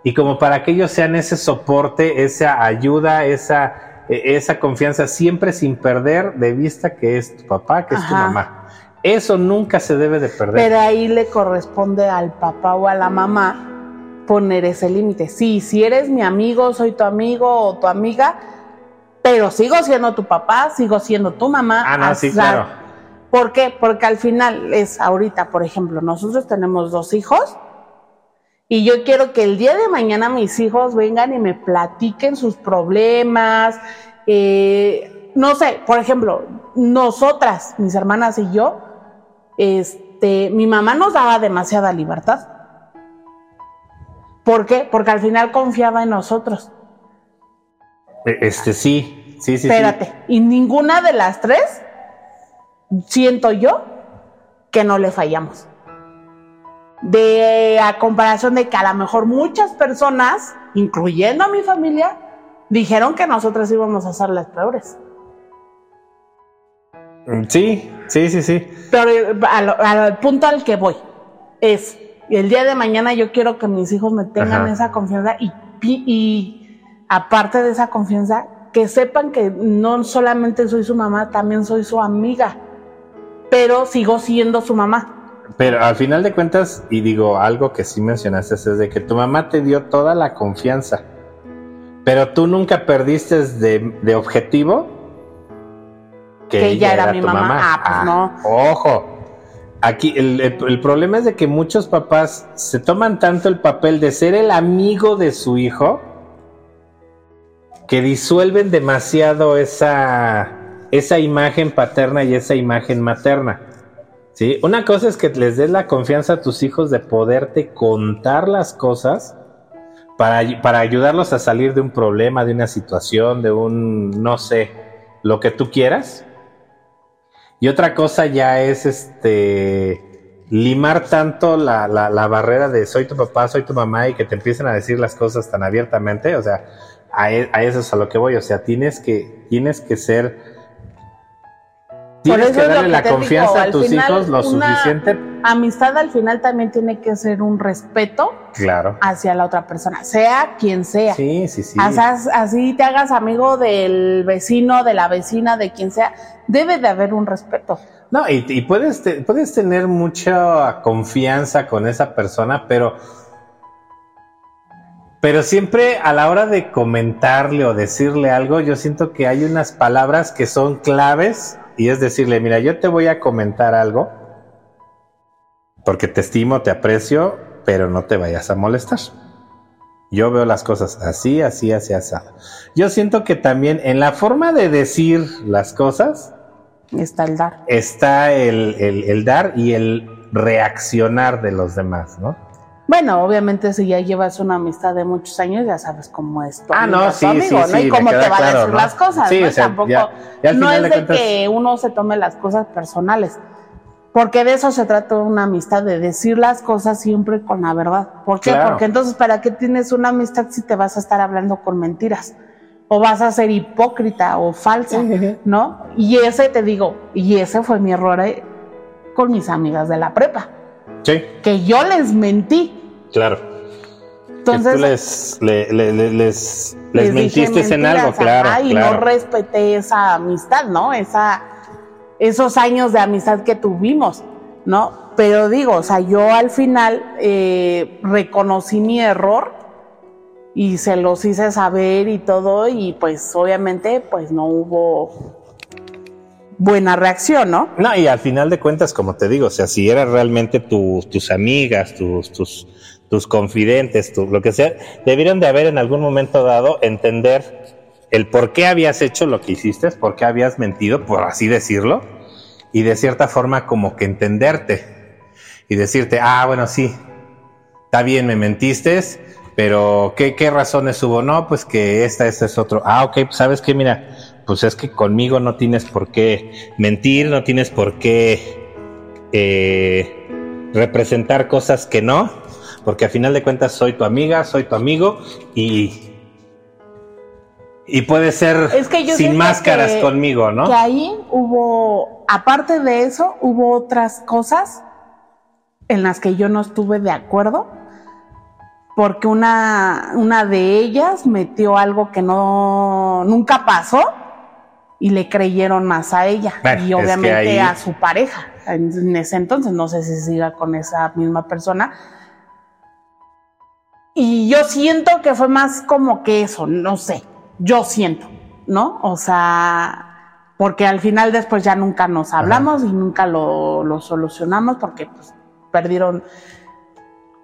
Speaker 2: y como para que ellos sean ese soporte, esa ayuda, esa, e, esa confianza, siempre sin perder de vista que es tu papá, que es tu mamá. Eso nunca se debe de perder.
Speaker 1: Pero ahí le corresponde al papá o a la mamá poner ese límite. Sí, si eres mi amigo, soy tu amigo o tu amiga, pero sigo siendo tu papá, sigo siendo tu mamá.
Speaker 2: Ah, no, sí, claro.
Speaker 1: ¿Por qué? Porque al final es ahorita, por ejemplo, nosotros tenemos dos hijos y yo quiero que el día de mañana mis hijos vengan y me platiquen sus problemas. Eh, no sé, por ejemplo, nosotras, mis hermanas y yo, es, este, mi mamá nos daba demasiada libertad. ¿Por qué? Porque al final confiaba en nosotros.
Speaker 2: E, este sí, sí, sí.
Speaker 1: Espérate, y ninguna de las tres siento yo que no le fallamos. De a comparación de que a lo mejor muchas personas, incluyendo a mi familia, dijeron que nosotros íbamos a ser las peores.
Speaker 2: Mm, sí, sí, sí, sí.
Speaker 1: Pero eh, al, punto al que voy es, el día de mañana yo quiero que mis hijos me tengan esa confianza y, y aparte de esa confianza, que sepan que no solamente soy su mamá, también soy su amiga, pero sigo siendo su mamá.
Speaker 2: Pero al final de cuentas, y digo algo que sí mencionaste, es de que tu mamá te dio toda la confianza, pero tú nunca perdiste de, objetivo
Speaker 1: que, ella, era, mi mamá. Ah, pues no.
Speaker 2: Ojo. Aquí el, el, problema es de que muchos papás se toman tanto el papel de ser el amigo de su hijo que disuelven demasiado esa, esa imagen paterna y esa imagen materna. ¿sí? Una cosa es que les des la confianza a tus hijos de poderte contar las cosas para, para ayudarlos a salir de un problema, de una situación, de un, no sé, lo que tú quieras. Y otra cosa ya es este limar tanto la, la, barrera de soy tu papá, soy tu mamá y que te empiecen a decir las cosas tan abiertamente. O sea, a, e, a eso es a lo que voy. O sea, tienes que, tienes que ser Tienes que darle la confianza a tus hijos lo suficiente.
Speaker 1: Amistad al final también tiene que ser un respeto
Speaker 2: claro.
Speaker 1: hacia la otra persona, sea quien sea.
Speaker 2: Sí, sí, sí.
Speaker 1: Así, te hagas amigo del vecino, de la vecina, de quien sea. Debe de haber un respeto.
Speaker 2: No, y, puedes, puedes tener mucha confianza con esa persona, pero pero siempre a la hora de comentarle o decirle algo, yo siento que hay unas palabras que son claves y es decirle, mira, yo te voy a comentar algo porque te estimo, te aprecio, pero no te vayas a molestar. Yo veo las cosas así, así, así, así. Yo siento que también en la forma de decir las cosas
Speaker 1: está el dar.
Speaker 2: Está el, el dar y el reaccionar de los demás, ¿no?
Speaker 1: Bueno, obviamente si ya llevas una amistad de muchos años, ya sabes cómo es tu,
Speaker 2: ah, no, sí, amigo,
Speaker 1: ¿no? y cómo te va a decir las cosas,
Speaker 2: sí,
Speaker 1: ¿no?
Speaker 2: O sea,
Speaker 1: Tampoco, no es de, que uno se tome las cosas personales, porque de eso se trata una amistad, de decir las cosas siempre con la verdad. ¿Por qué? Porque entonces, ¿para qué tienes una amistad si te vas a estar hablando con mentiras? O vas a ser hipócrita o falsa, ¿no? Y ese, te digo, y ese fue mi error eh, con mis amigas de la prepa.
Speaker 2: Sí.
Speaker 1: Que yo les mentí
Speaker 2: Claro. Entonces, les, les, les, mentiste en algo, claro.
Speaker 1: y no respeté esa amistad, ¿no? Esa, esos años de amistad que tuvimos, ¿no? Pero digo, o sea, yo al final eh, reconocí mi error y se los hice saber y todo, y pues obviamente, pues no hubo buena reacción, ¿no?
Speaker 2: No, y al final de cuentas, como te digo, o sea, si eran realmente tus amigas, tus, tus, tus confidentes, tu, lo que sea, debieron de haber en algún momento dado entender el por qué habías hecho lo que hiciste, por qué habías mentido, por así decirlo, y de cierta forma como que entenderte y decirte, ah, bueno, sí, está bien, me mentiste, pero ¿qué, qué razones hubo? No, pues que esta, esta es otro. Ah, ok, pues sabes qué, mira, pues es que conmigo no tienes por qué mentir, no tienes por qué eh, representar cosas que no, porque a final de cuentas soy tu amiga, soy tu amigo y y puede ser sin máscaras conmigo, ¿no?
Speaker 1: Que ahí hubo, aparte de eso, hubo otras cosas en las que yo no estuve de acuerdo, porque una, una de ellas metió algo que no nunca pasó y le creyeron más a ella y obviamente a su pareja en ese entonces, no sé si siga con esa misma persona. Y yo siento que fue más como que eso, no sé, yo siento, ¿no? O sea, porque al final después ya nunca nos hablamos y nunca lo, lo, solucionamos porque pues perdieron,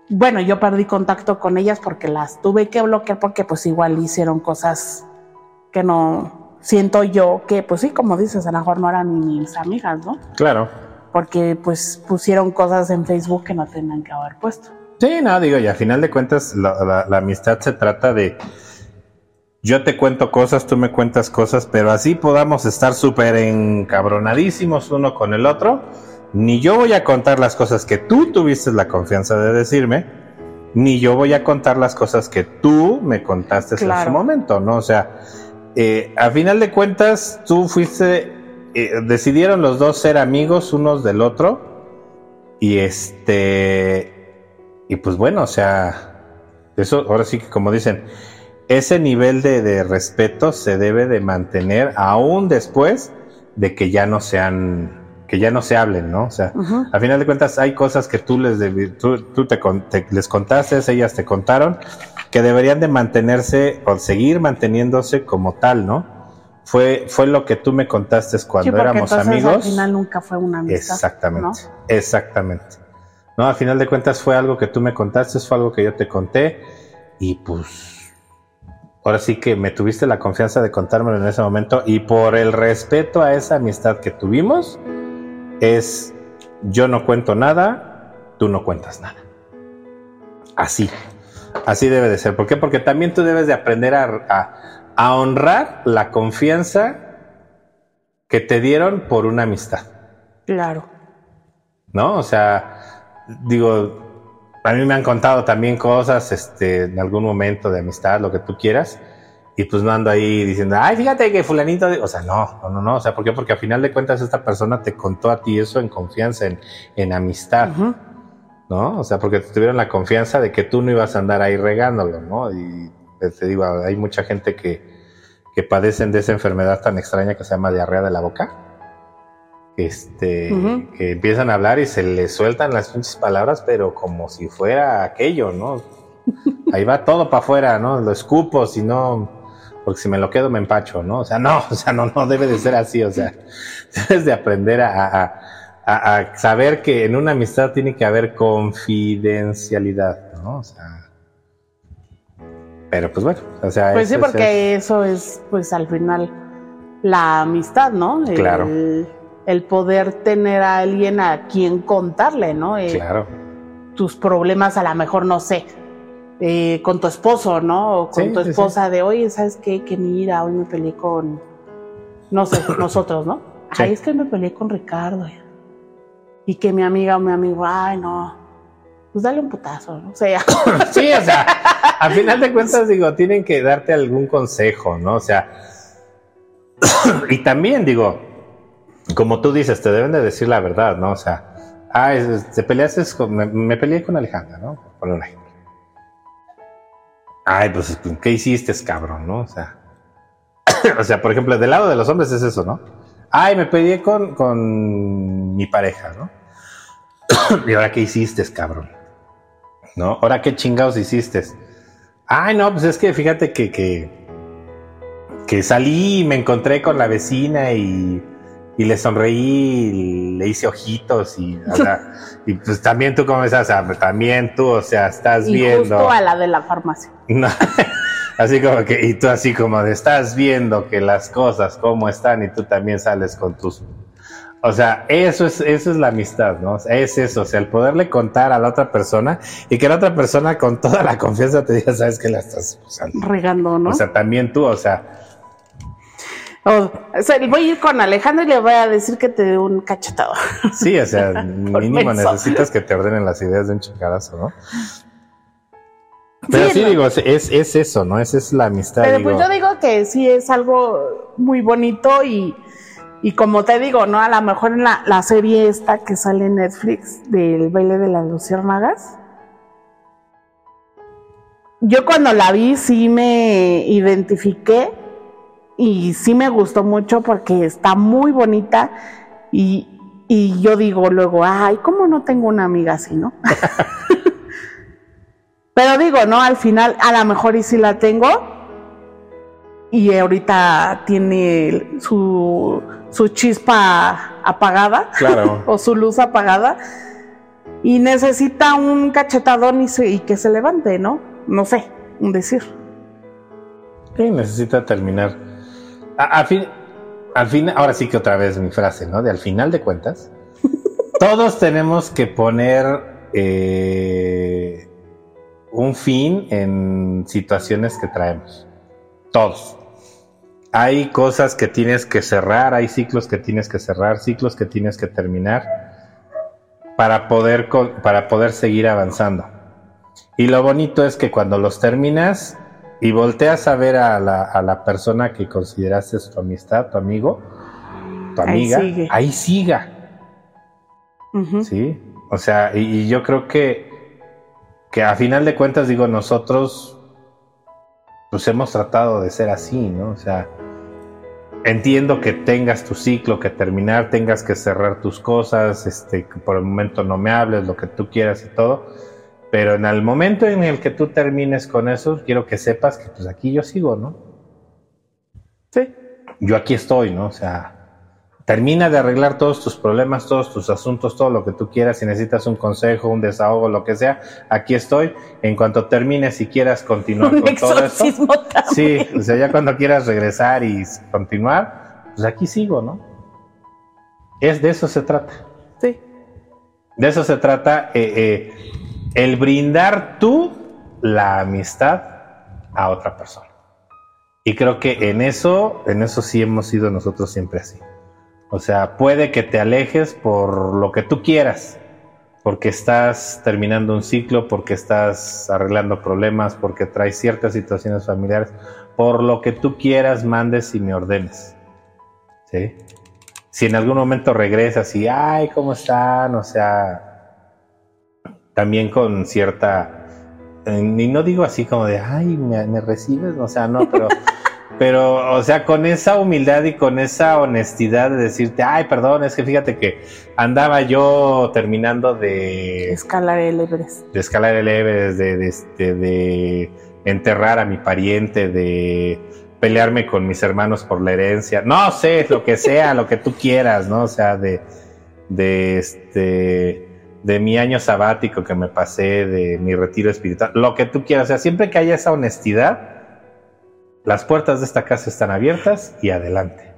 Speaker 1: bueno, yo perdí contacto con ellas porque las tuve que bloquear porque pues igual hicieron cosas que no, siento yo que, pues sí, como dices, a lo mejor no eran mis amigas, ¿no?
Speaker 2: Claro.
Speaker 1: porque pues pusieron cosas en Facebook que no tenían que haber puesto.
Speaker 2: Sí, no, digo, y a final de cuentas la, amistad se trata de yo te cuento cosas, tú me cuentas cosas, pero así podamos estar súper encabronadísimos uno con el otro. Ni yo voy a contar las cosas que tú tuviste la confianza de decirme, ni yo voy a contar las cosas que tú me contaste en su momento, ¿no? O sea, eh, a final de cuentas, tú fuiste eh, decidieron los dos ser amigos unos del otro. Y este. Y pues bueno, o sea. Eso, ahora sí que como dicen, ese nivel de, respeto se debe de mantener aún después de que ya no sean que ya no se hablen, ¿no? O sea, a final de cuentas hay cosas que tú les tú, tú te, les contaste, ellas te contaron, que deberían de mantenerse o seguir manteniéndose como tal, ¿no? fue, fue lo que tú me contaste cuando éramos amigos.
Speaker 1: Al final nunca fue una amistad.
Speaker 2: Exactamente, exactamente. No, al final de cuentas fue algo que tú me contaste, fue algo que yo te conté y pues ahora sí que me tuviste la confianza de contármelo en ese momento y por el respeto a esa amistad que tuvimos es yo no cuento nada, tú no cuentas nada. Así, así debe de ser. ¿Por qué? Porque también tú debes de aprender a a honrar la confianza que te dieron por una amistad.
Speaker 1: Claro.
Speaker 2: ¿No? O sea, digo, a mí me han contado también cosas, este, en algún momento de amistad, lo que tú quieras, y pues no ando ahí diciendo, ay, fíjate que fulanito, o sea, no, no, no, no, o sea, ¿por qué? Porque a final de cuentas esta persona te contó a ti eso en confianza, en, en amistad, ¿no? O sea, porque te tuvieron la confianza de que tú no ibas a andar ahí regándolo, ¿no? Y eh, te digo, hay mucha gente que, que padecen de esa enfermedad tan extraña que se llama diarrea de la boca. Este, que empiezan a hablar y se les sueltan las pinches palabras, pero como si fuera aquello, ¿no? Ahí va todo para afuera, ¿no? Lo escupo, si no, porque si me lo quedo me empacho, ¿no? O sea, no, o sea, no, no debe de ser así, o sea, debes de aprender a, a, a saber que en una amistad tiene que haber confidencialidad, ¿no? O sea, pero pues bueno, o sea.
Speaker 1: Pues sí, porque eso es, pues al final, la amistad, ¿no?
Speaker 2: Claro.
Speaker 1: El, poder tener a alguien a quien contarle, ¿no?
Speaker 2: Eh, claro.
Speaker 1: Tus problemas, a lo mejor, no sé, eh, con tu esposo, ¿no? O con tu esposa, de oye, ¿sabes qué? Que mira, hoy me peleé con, no sé, nosotros, ¿no? Ay, es que me peleé con Ricardo. Y que mi amiga o mi amigo, ay, no, pues dale un putazo, ¿no? O sea,
Speaker 2: sí, o sea, al final de cuentas, digo, tienen que darte algún consejo, ¿no? O sea, y también digo, como tú dices, te deben de decir la verdad, ¿no? O sea, ah, te peleaste con, me, peleé con Alejandra, ¿no? Por un ejemplo. Ay, pues, ¿qué hiciste, cabrón, no? O sea, o sea, por ejemplo, del lado de los hombres es eso, ¿no? Ay, me peleé con, con mi pareja, ¿no? ¿Y ahora qué hiciste, cabrón? ¿No? ¿Ahora qué chingados hiciste? Ay, no, pues es que fíjate que, que, que salí y me encontré con la vecina y, y le sonreí, y le hice ojitos y, o sea, y pues también tú como o sea, también tú, o sea, estás y viendo.
Speaker 1: Justo a la de la farmacia.
Speaker 2: así como que, y tú así como de, estás viendo que las cosas cómo están y tú también sales con tus o sea, eso es, eso es la amistad, ¿no? Es eso, o sea, el poderle contar a la otra persona y que la otra persona con toda la confianza te diga, sabes que la estás
Speaker 1: usando. Regando, ¿no?
Speaker 2: O sea, también tú, o sea.
Speaker 1: O sea, voy a ir con Alejandro y le voy a decir que te dé un cachetado.
Speaker 2: Sí, o sea, mínimo necesitas que te ordenen las ideas de un chingadazo, ¿no? Pero sí, digo, es, es eso, ¿no? Esa es la amistad.
Speaker 1: Pero pues yo digo que sí es algo muy bonito y y como te digo, ¿no? A lo mejor en la, serie esta que sale en Netflix del baile de las luciérnagas. Yo cuando la vi sí me identifiqué y sí me gustó mucho porque está muy bonita y, y yo digo luego, ay, ¿cómo no tengo una amiga así, no? Pero digo, ¿no? Al final, a lo mejor y sí la tengo, y ahorita tiene su, su chispa apagada o su luz apagada y necesita un cachetadón y, que se levante, ¿no? No sé, un decir.
Speaker 2: Sí, necesita terminar. A, fin, al fin, ahora sí que otra vez mi frase, ¿no? De al final de cuentas, todos tenemos que poner eh, un fin en situaciones que traemos. Todos. Hay cosas que tienes que cerrar, hay ciclos que tienes que cerrar, ciclos que tienes que terminar para poder, para poder seguir avanzando. Y lo bonito es que cuando los terminas y volteas a ver a la, a la persona que consideraste tu amistad, tu amigo, tu amiga, ahí, siga. Sí, o sea, y, yo creo que, que a final de cuentas, digo, nosotros pues hemos tratado de ser así, ¿no? O sea, entiendo que tengas tu ciclo que terminar, tengas que cerrar tus cosas, este, que por el momento no me hables, lo que tú quieras y todo, pero en el momento en el que tú termines con eso, quiero que sepas que pues aquí yo sigo, ¿no?
Speaker 1: Sí.
Speaker 2: Yo aquí estoy, ¿no? O sea, termina de arreglar todos tus problemas, todos tus asuntos, todo lo que tú quieras, si necesitas un consejo, un desahogo, lo que sea, aquí estoy. En cuanto termines, si quieras continuar con todo eso. Sí, o sea, ya cuando quieras regresar y continuar, pues aquí sigo, ¿no? Es de eso se trata.
Speaker 1: Sí.
Speaker 2: De eso se trata eh, eh, el brindar tú la amistad a otra persona. Y creo que en eso, en eso sí hemos sido nosotros siempre así. O sea, puede que te alejes por lo que tú quieras, porque estás terminando un ciclo, porque estás arreglando problemas, porque traes ciertas situaciones familiares, por lo que tú quieras, mandes y me ordenes. ¿Sí? Si en algún momento regresas y, ay, ¿cómo están? O sea, también con cierta, eh, y no digo así como de, ay, me, me recibes, o sea, no, pero... Pero, o sea, con esa humildad y con esa honestidad de decirte, ay, perdón, es que fíjate que andaba yo terminando de...
Speaker 1: Escalar el Everest.
Speaker 2: De escalar el Everest, de, de, este, de enterrar a mi pariente, de pelearme con mis hermanos por la herencia. No sé, lo que sea, lo que tú quieras, ¿no? O sea, de, de este de mi año sabático que me pasé, de mi retiro espiritual, lo que tú quieras, o sea, siempre que haya esa honestidad, las puertas de esta casa están abiertas y adelante.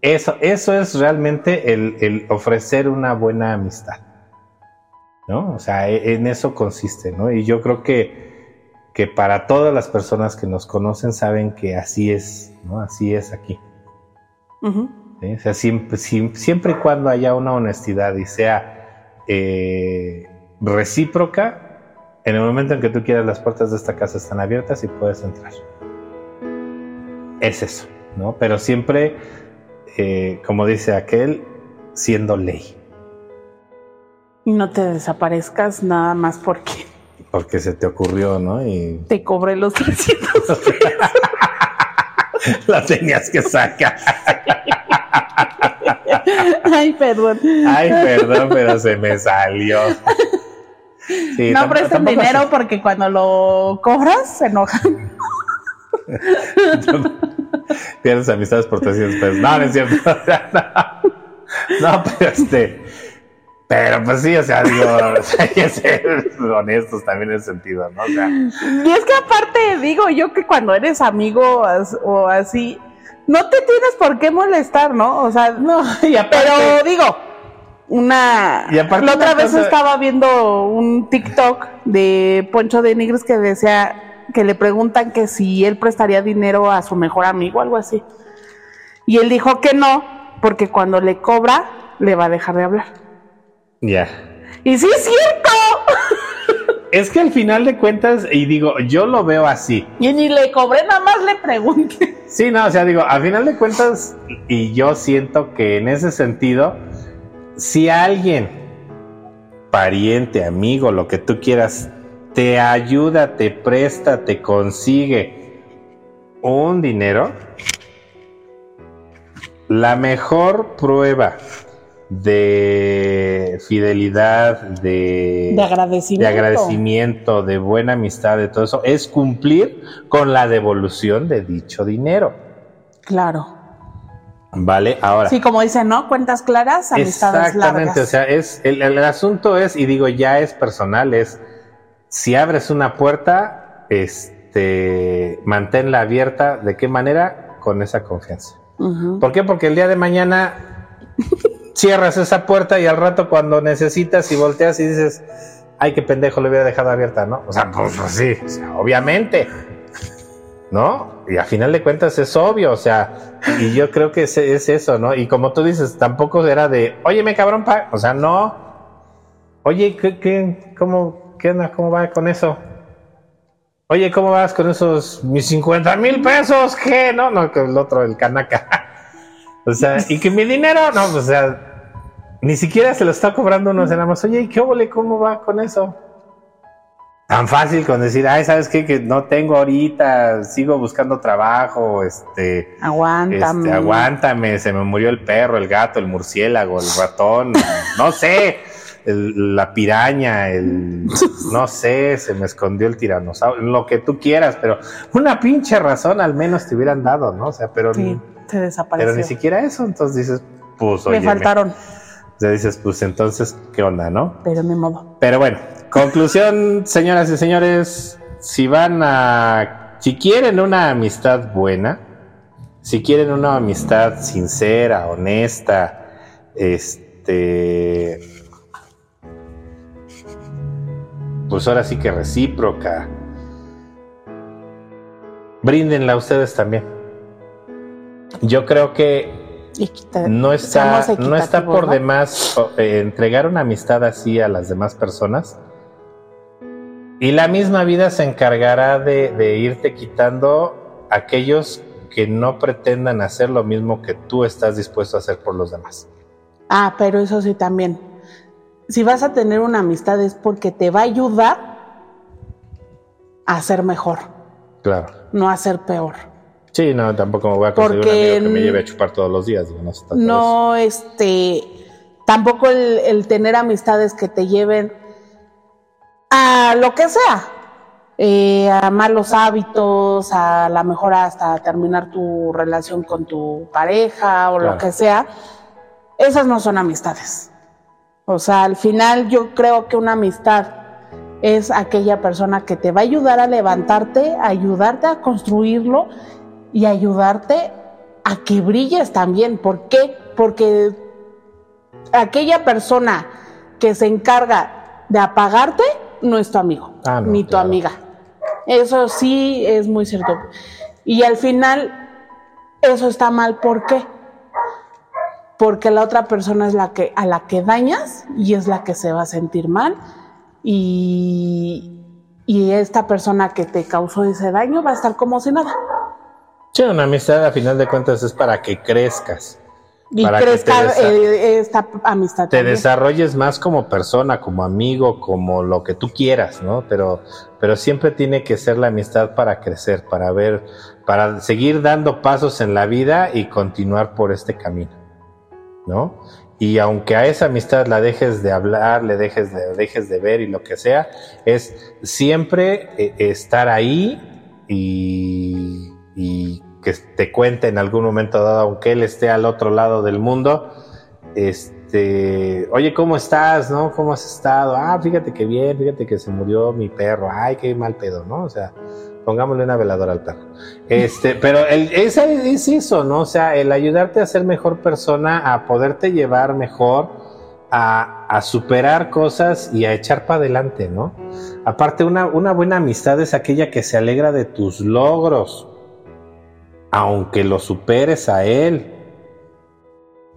Speaker 2: Eso, eso es realmente el, ofrecer una buena amistad. ¿no? O sea, e, en eso consiste, ¿no? Y yo creo que, que para todas las personas que nos conocen saben que así es, ¿no? Así es aquí. O sea, siempre, siempre, y cuando haya una honestidad y sea eh, recíproca, en el momento en que tú quieras las puertas de esta casa están abiertas y puedes entrar es eso, ¿no? Pero siempre, eh, como dice aquel, siendo ley.
Speaker 1: No te desaparezcas nada más porque...
Speaker 2: Porque se te ocurrió, ¿no? Y...
Speaker 1: Te cobré los 300
Speaker 2: La tenías que sacar.
Speaker 1: Ay, perdón.
Speaker 2: Ay, perdón, pero se me salió.
Speaker 1: no presten dinero porque cuando lo cobras se enojan.
Speaker 2: Pierdes amistades por 300 pesos. No, no es cierto. no, pero este. Pero pues sí, o sea, digo, hay que ser honestos también en ese sentido, ¿no?
Speaker 1: y es que aparte, digo yo que cuando eres amigo o así, no te tienes por qué molestar, ¿no? O sea, no, pero digo, una... Y aparte la otra vez estaba viendo un TikTok de Poncho de Nigres que decía, que le preguntan que si él prestaría dinero a su mejor amigo, algo así. Y él dijo que no, porque cuando le cobra, le va a dejar de hablar.
Speaker 2: Ya.
Speaker 1: Y sí es cierto.
Speaker 2: Es que al final de cuentas, y digo, yo lo veo así.
Speaker 1: Y ni le cobré, nada más le pregunté.
Speaker 2: Sí, no, o sea, digo, al final de cuentas, y yo siento que en ese sentido, si alguien, pariente, amigo, lo que tú quieras, te ayuda, te presta, te consigue un dinero, la mejor prueba de fidelidad, de,
Speaker 1: de, agradecimiento.
Speaker 2: de agradecimiento, de buena amistad, de todo eso, es cumplir con la devolución de dicho dinero.
Speaker 1: Claro.
Speaker 2: Vale, ahora.
Speaker 1: Sí, como dicen, ¿no? Cuentas claras, amistades
Speaker 2: Exactamente, o sea, es, el, el asunto es, y digo, ya es personal, es si abres una puerta, este, manténla abierta. ¿De qué manera? Con esa confianza. ¿Por qué? Porque el día de mañana cierras esa puerta y al rato cuando necesitas y volteas y dices, ay, qué pendejo le hubiera dejado abierta, ¿no? O sea, pues sí, obviamente, ¿no? Y a final de cuentas es obvio, o sea, y yo creo que es, es eso, ¿no? Y como tú dices, tampoco era de, oye, me cabrón, pa, o sea, no, oye, ¿qué, qué, cómo, onda, cómo va con eso? Oye, ¿cómo vas con esos mis 50 mil pesos? ¿Qué? No, no, que el otro, el canaca. O sea, y que mi dinero, no, pues, o sea, ni siquiera se lo está cobrando uno, nada más, oye, ¿qué óvole? ¿Cómo va con eso? Tan fácil con decir, ay, ¿sabes qué? Que no tengo ahorita, sigo buscando trabajo, este...
Speaker 1: Aguántame.
Speaker 2: Este, aguántame, se me murió el perro, el gato, el murciélago, el ratón, no sé la piraña, el, no sé, se me escondió el tiranosaurio, lo que tú quieras, pero una pinche razón al menos te hubieran dado, ¿no? O sea, pero,
Speaker 1: sí, se desapareció.
Speaker 2: pero ni siquiera eso, entonces dices, pues oye.
Speaker 1: Me faltaron.
Speaker 2: Sea, dices, pues entonces, ¿qué onda, no?
Speaker 1: Pero mi modo.
Speaker 2: Pero bueno, conclusión, señoras y señores, si van a, si quieren una amistad buena, si quieren una amistad sincera, honesta, este, pues ahora sí que recíproca. Bríndenla ustedes también. Yo creo que no está, no está por demás eh, entregar una amistad así a las demás personas. Y la misma vida se encargará de, de irte quitando aquellos que no pretendan hacer lo mismo que tú estás dispuesto a hacer por los demás.
Speaker 1: Ah, pero eso sí también si vas a tener una amistad es porque te va a ayudar a ser mejor.
Speaker 2: Claro.
Speaker 1: No a ser peor.
Speaker 2: Sí, no, tampoco me voy a conseguir un amigo que me lleve a chupar todos los días.
Speaker 1: no, no este, tampoco el, tener amistades que te lleven a lo que sea, eh, a malos hábitos, a la mejor hasta terminar tu relación con tu pareja o lo que sea, esas no son amistades. O sea, al final yo creo que una amistad es aquella persona que te va a ayudar a levantarte, a ayudarte a construirlo y ayudarte a que brilles también. ¿Por qué? Porque aquella persona que se encarga de apagarte no es tu amigo, ah, ni tu amiga. Eso sí es muy cierto. Y al final, eso está mal. ¿Por qué? porque la otra persona es la que a la que dañas y es la que se va a sentir mal y, esta persona que te causó ese daño va a estar como si nada.
Speaker 2: Sí, una amistad a final de cuentas es para que crezcas.
Speaker 1: Y crezca eh, esta amistad.
Speaker 2: Te desarrolles más como persona, como amigo, como lo que tú quieras, ¿no? Pero, pero siempre tiene que ser la amistad para crecer, para ver, para seguir dando pasos en la vida y continuar por este camino. ¿no? Y aunque a esa amistad la dejes de hablar, le dejes de, dejes de ver y lo que sea, es siempre eh, estar ahí y, que te cuente en algún momento dado, aunque él esté al otro lado del mundo, este, oye, ¿cómo estás? ¿No? ¿Cómo has estado? Ah, fíjate que bien, fíjate que se murió mi perro, ay, qué mal pedo, ¿no? O sea, Pongámosle una veladora al perro. Este, pero el, es, es eso, ¿no? O sea, el ayudarte a ser mejor persona, a poderte llevar mejor, a, a superar cosas y a echar para adelante, ¿no? Aparte, una, una buena amistad es aquella que se alegra de tus logros, aunque lo superes a él.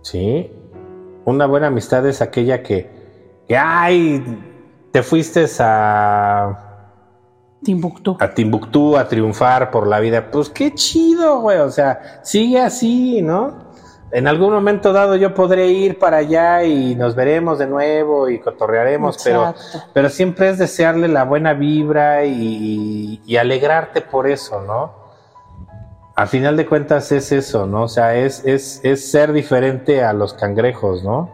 Speaker 2: ¿Sí? Una buena amistad es aquella que, que ay, te fuiste a
Speaker 1: Timbuktu.
Speaker 2: A Timbuktu, a triunfar por la vida. Pues qué chido, güey. O sea, sigue así, ¿no? En algún momento dado yo podré ir para allá y nos veremos de nuevo y cotorrearemos, pero, pero siempre es desearle la buena vibra y, y, alegrarte por eso, ¿no? Al final de cuentas es eso, ¿no? O sea, es, es, es ser diferente a los cangrejos, ¿no?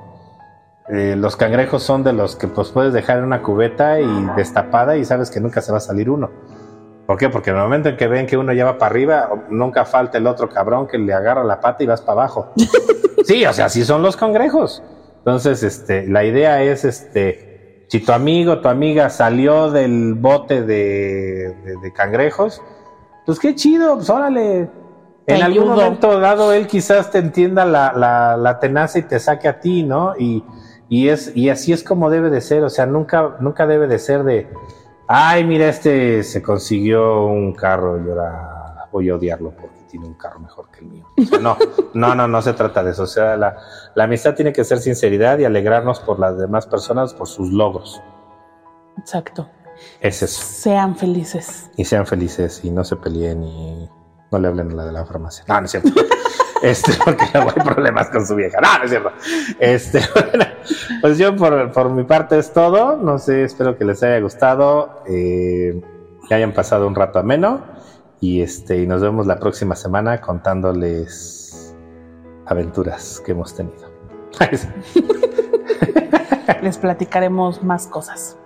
Speaker 2: Eh, los cangrejos son de los que pues puedes dejar en una cubeta y destapada y sabes que nunca se va a salir uno. ¿Por qué? Porque en el momento en que ven que uno ya va para arriba, nunca falta el otro cabrón que le agarra la pata y vas para abajo. sí, o sea, así son los cangrejos. Entonces, este, la idea es, este, si tu amigo, tu amiga salió del bote de, de, cangrejos, pues qué chido, pues órale, en algún momento dado él quizás te entienda la, la, la, tenaza y te saque a ti, ¿no? Y, y, es, y así es como debe de ser, o sea, nunca, nunca debe de ser de, ay, mira, este se consiguió un carro y ahora voy a odiarlo porque tiene un carro mejor que el mío. no, no, no, no se trata de eso. O sea, la, la amistad tiene que ser sinceridad y alegrarnos por las demás personas, por sus logros.
Speaker 1: Exacto.
Speaker 2: Es eso.
Speaker 1: Sean felices.
Speaker 2: Y sean felices y no se peleen y no le hablen a la de la farmacia. No, no es cierto. este, porque no hay problemas con su vieja. No, no es cierto. Este, bueno, pues yo por, por, mi parte es todo. No sé, espero que les haya gustado, eh, que hayan pasado un rato ameno y este, y nos vemos la próxima semana contándoles aventuras que hemos tenido.
Speaker 1: Les platicaremos más cosas.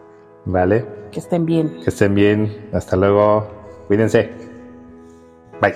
Speaker 2: Vale.
Speaker 1: Que estén bien.
Speaker 2: Que estén bien. Hasta luego. Cuídense. Bye.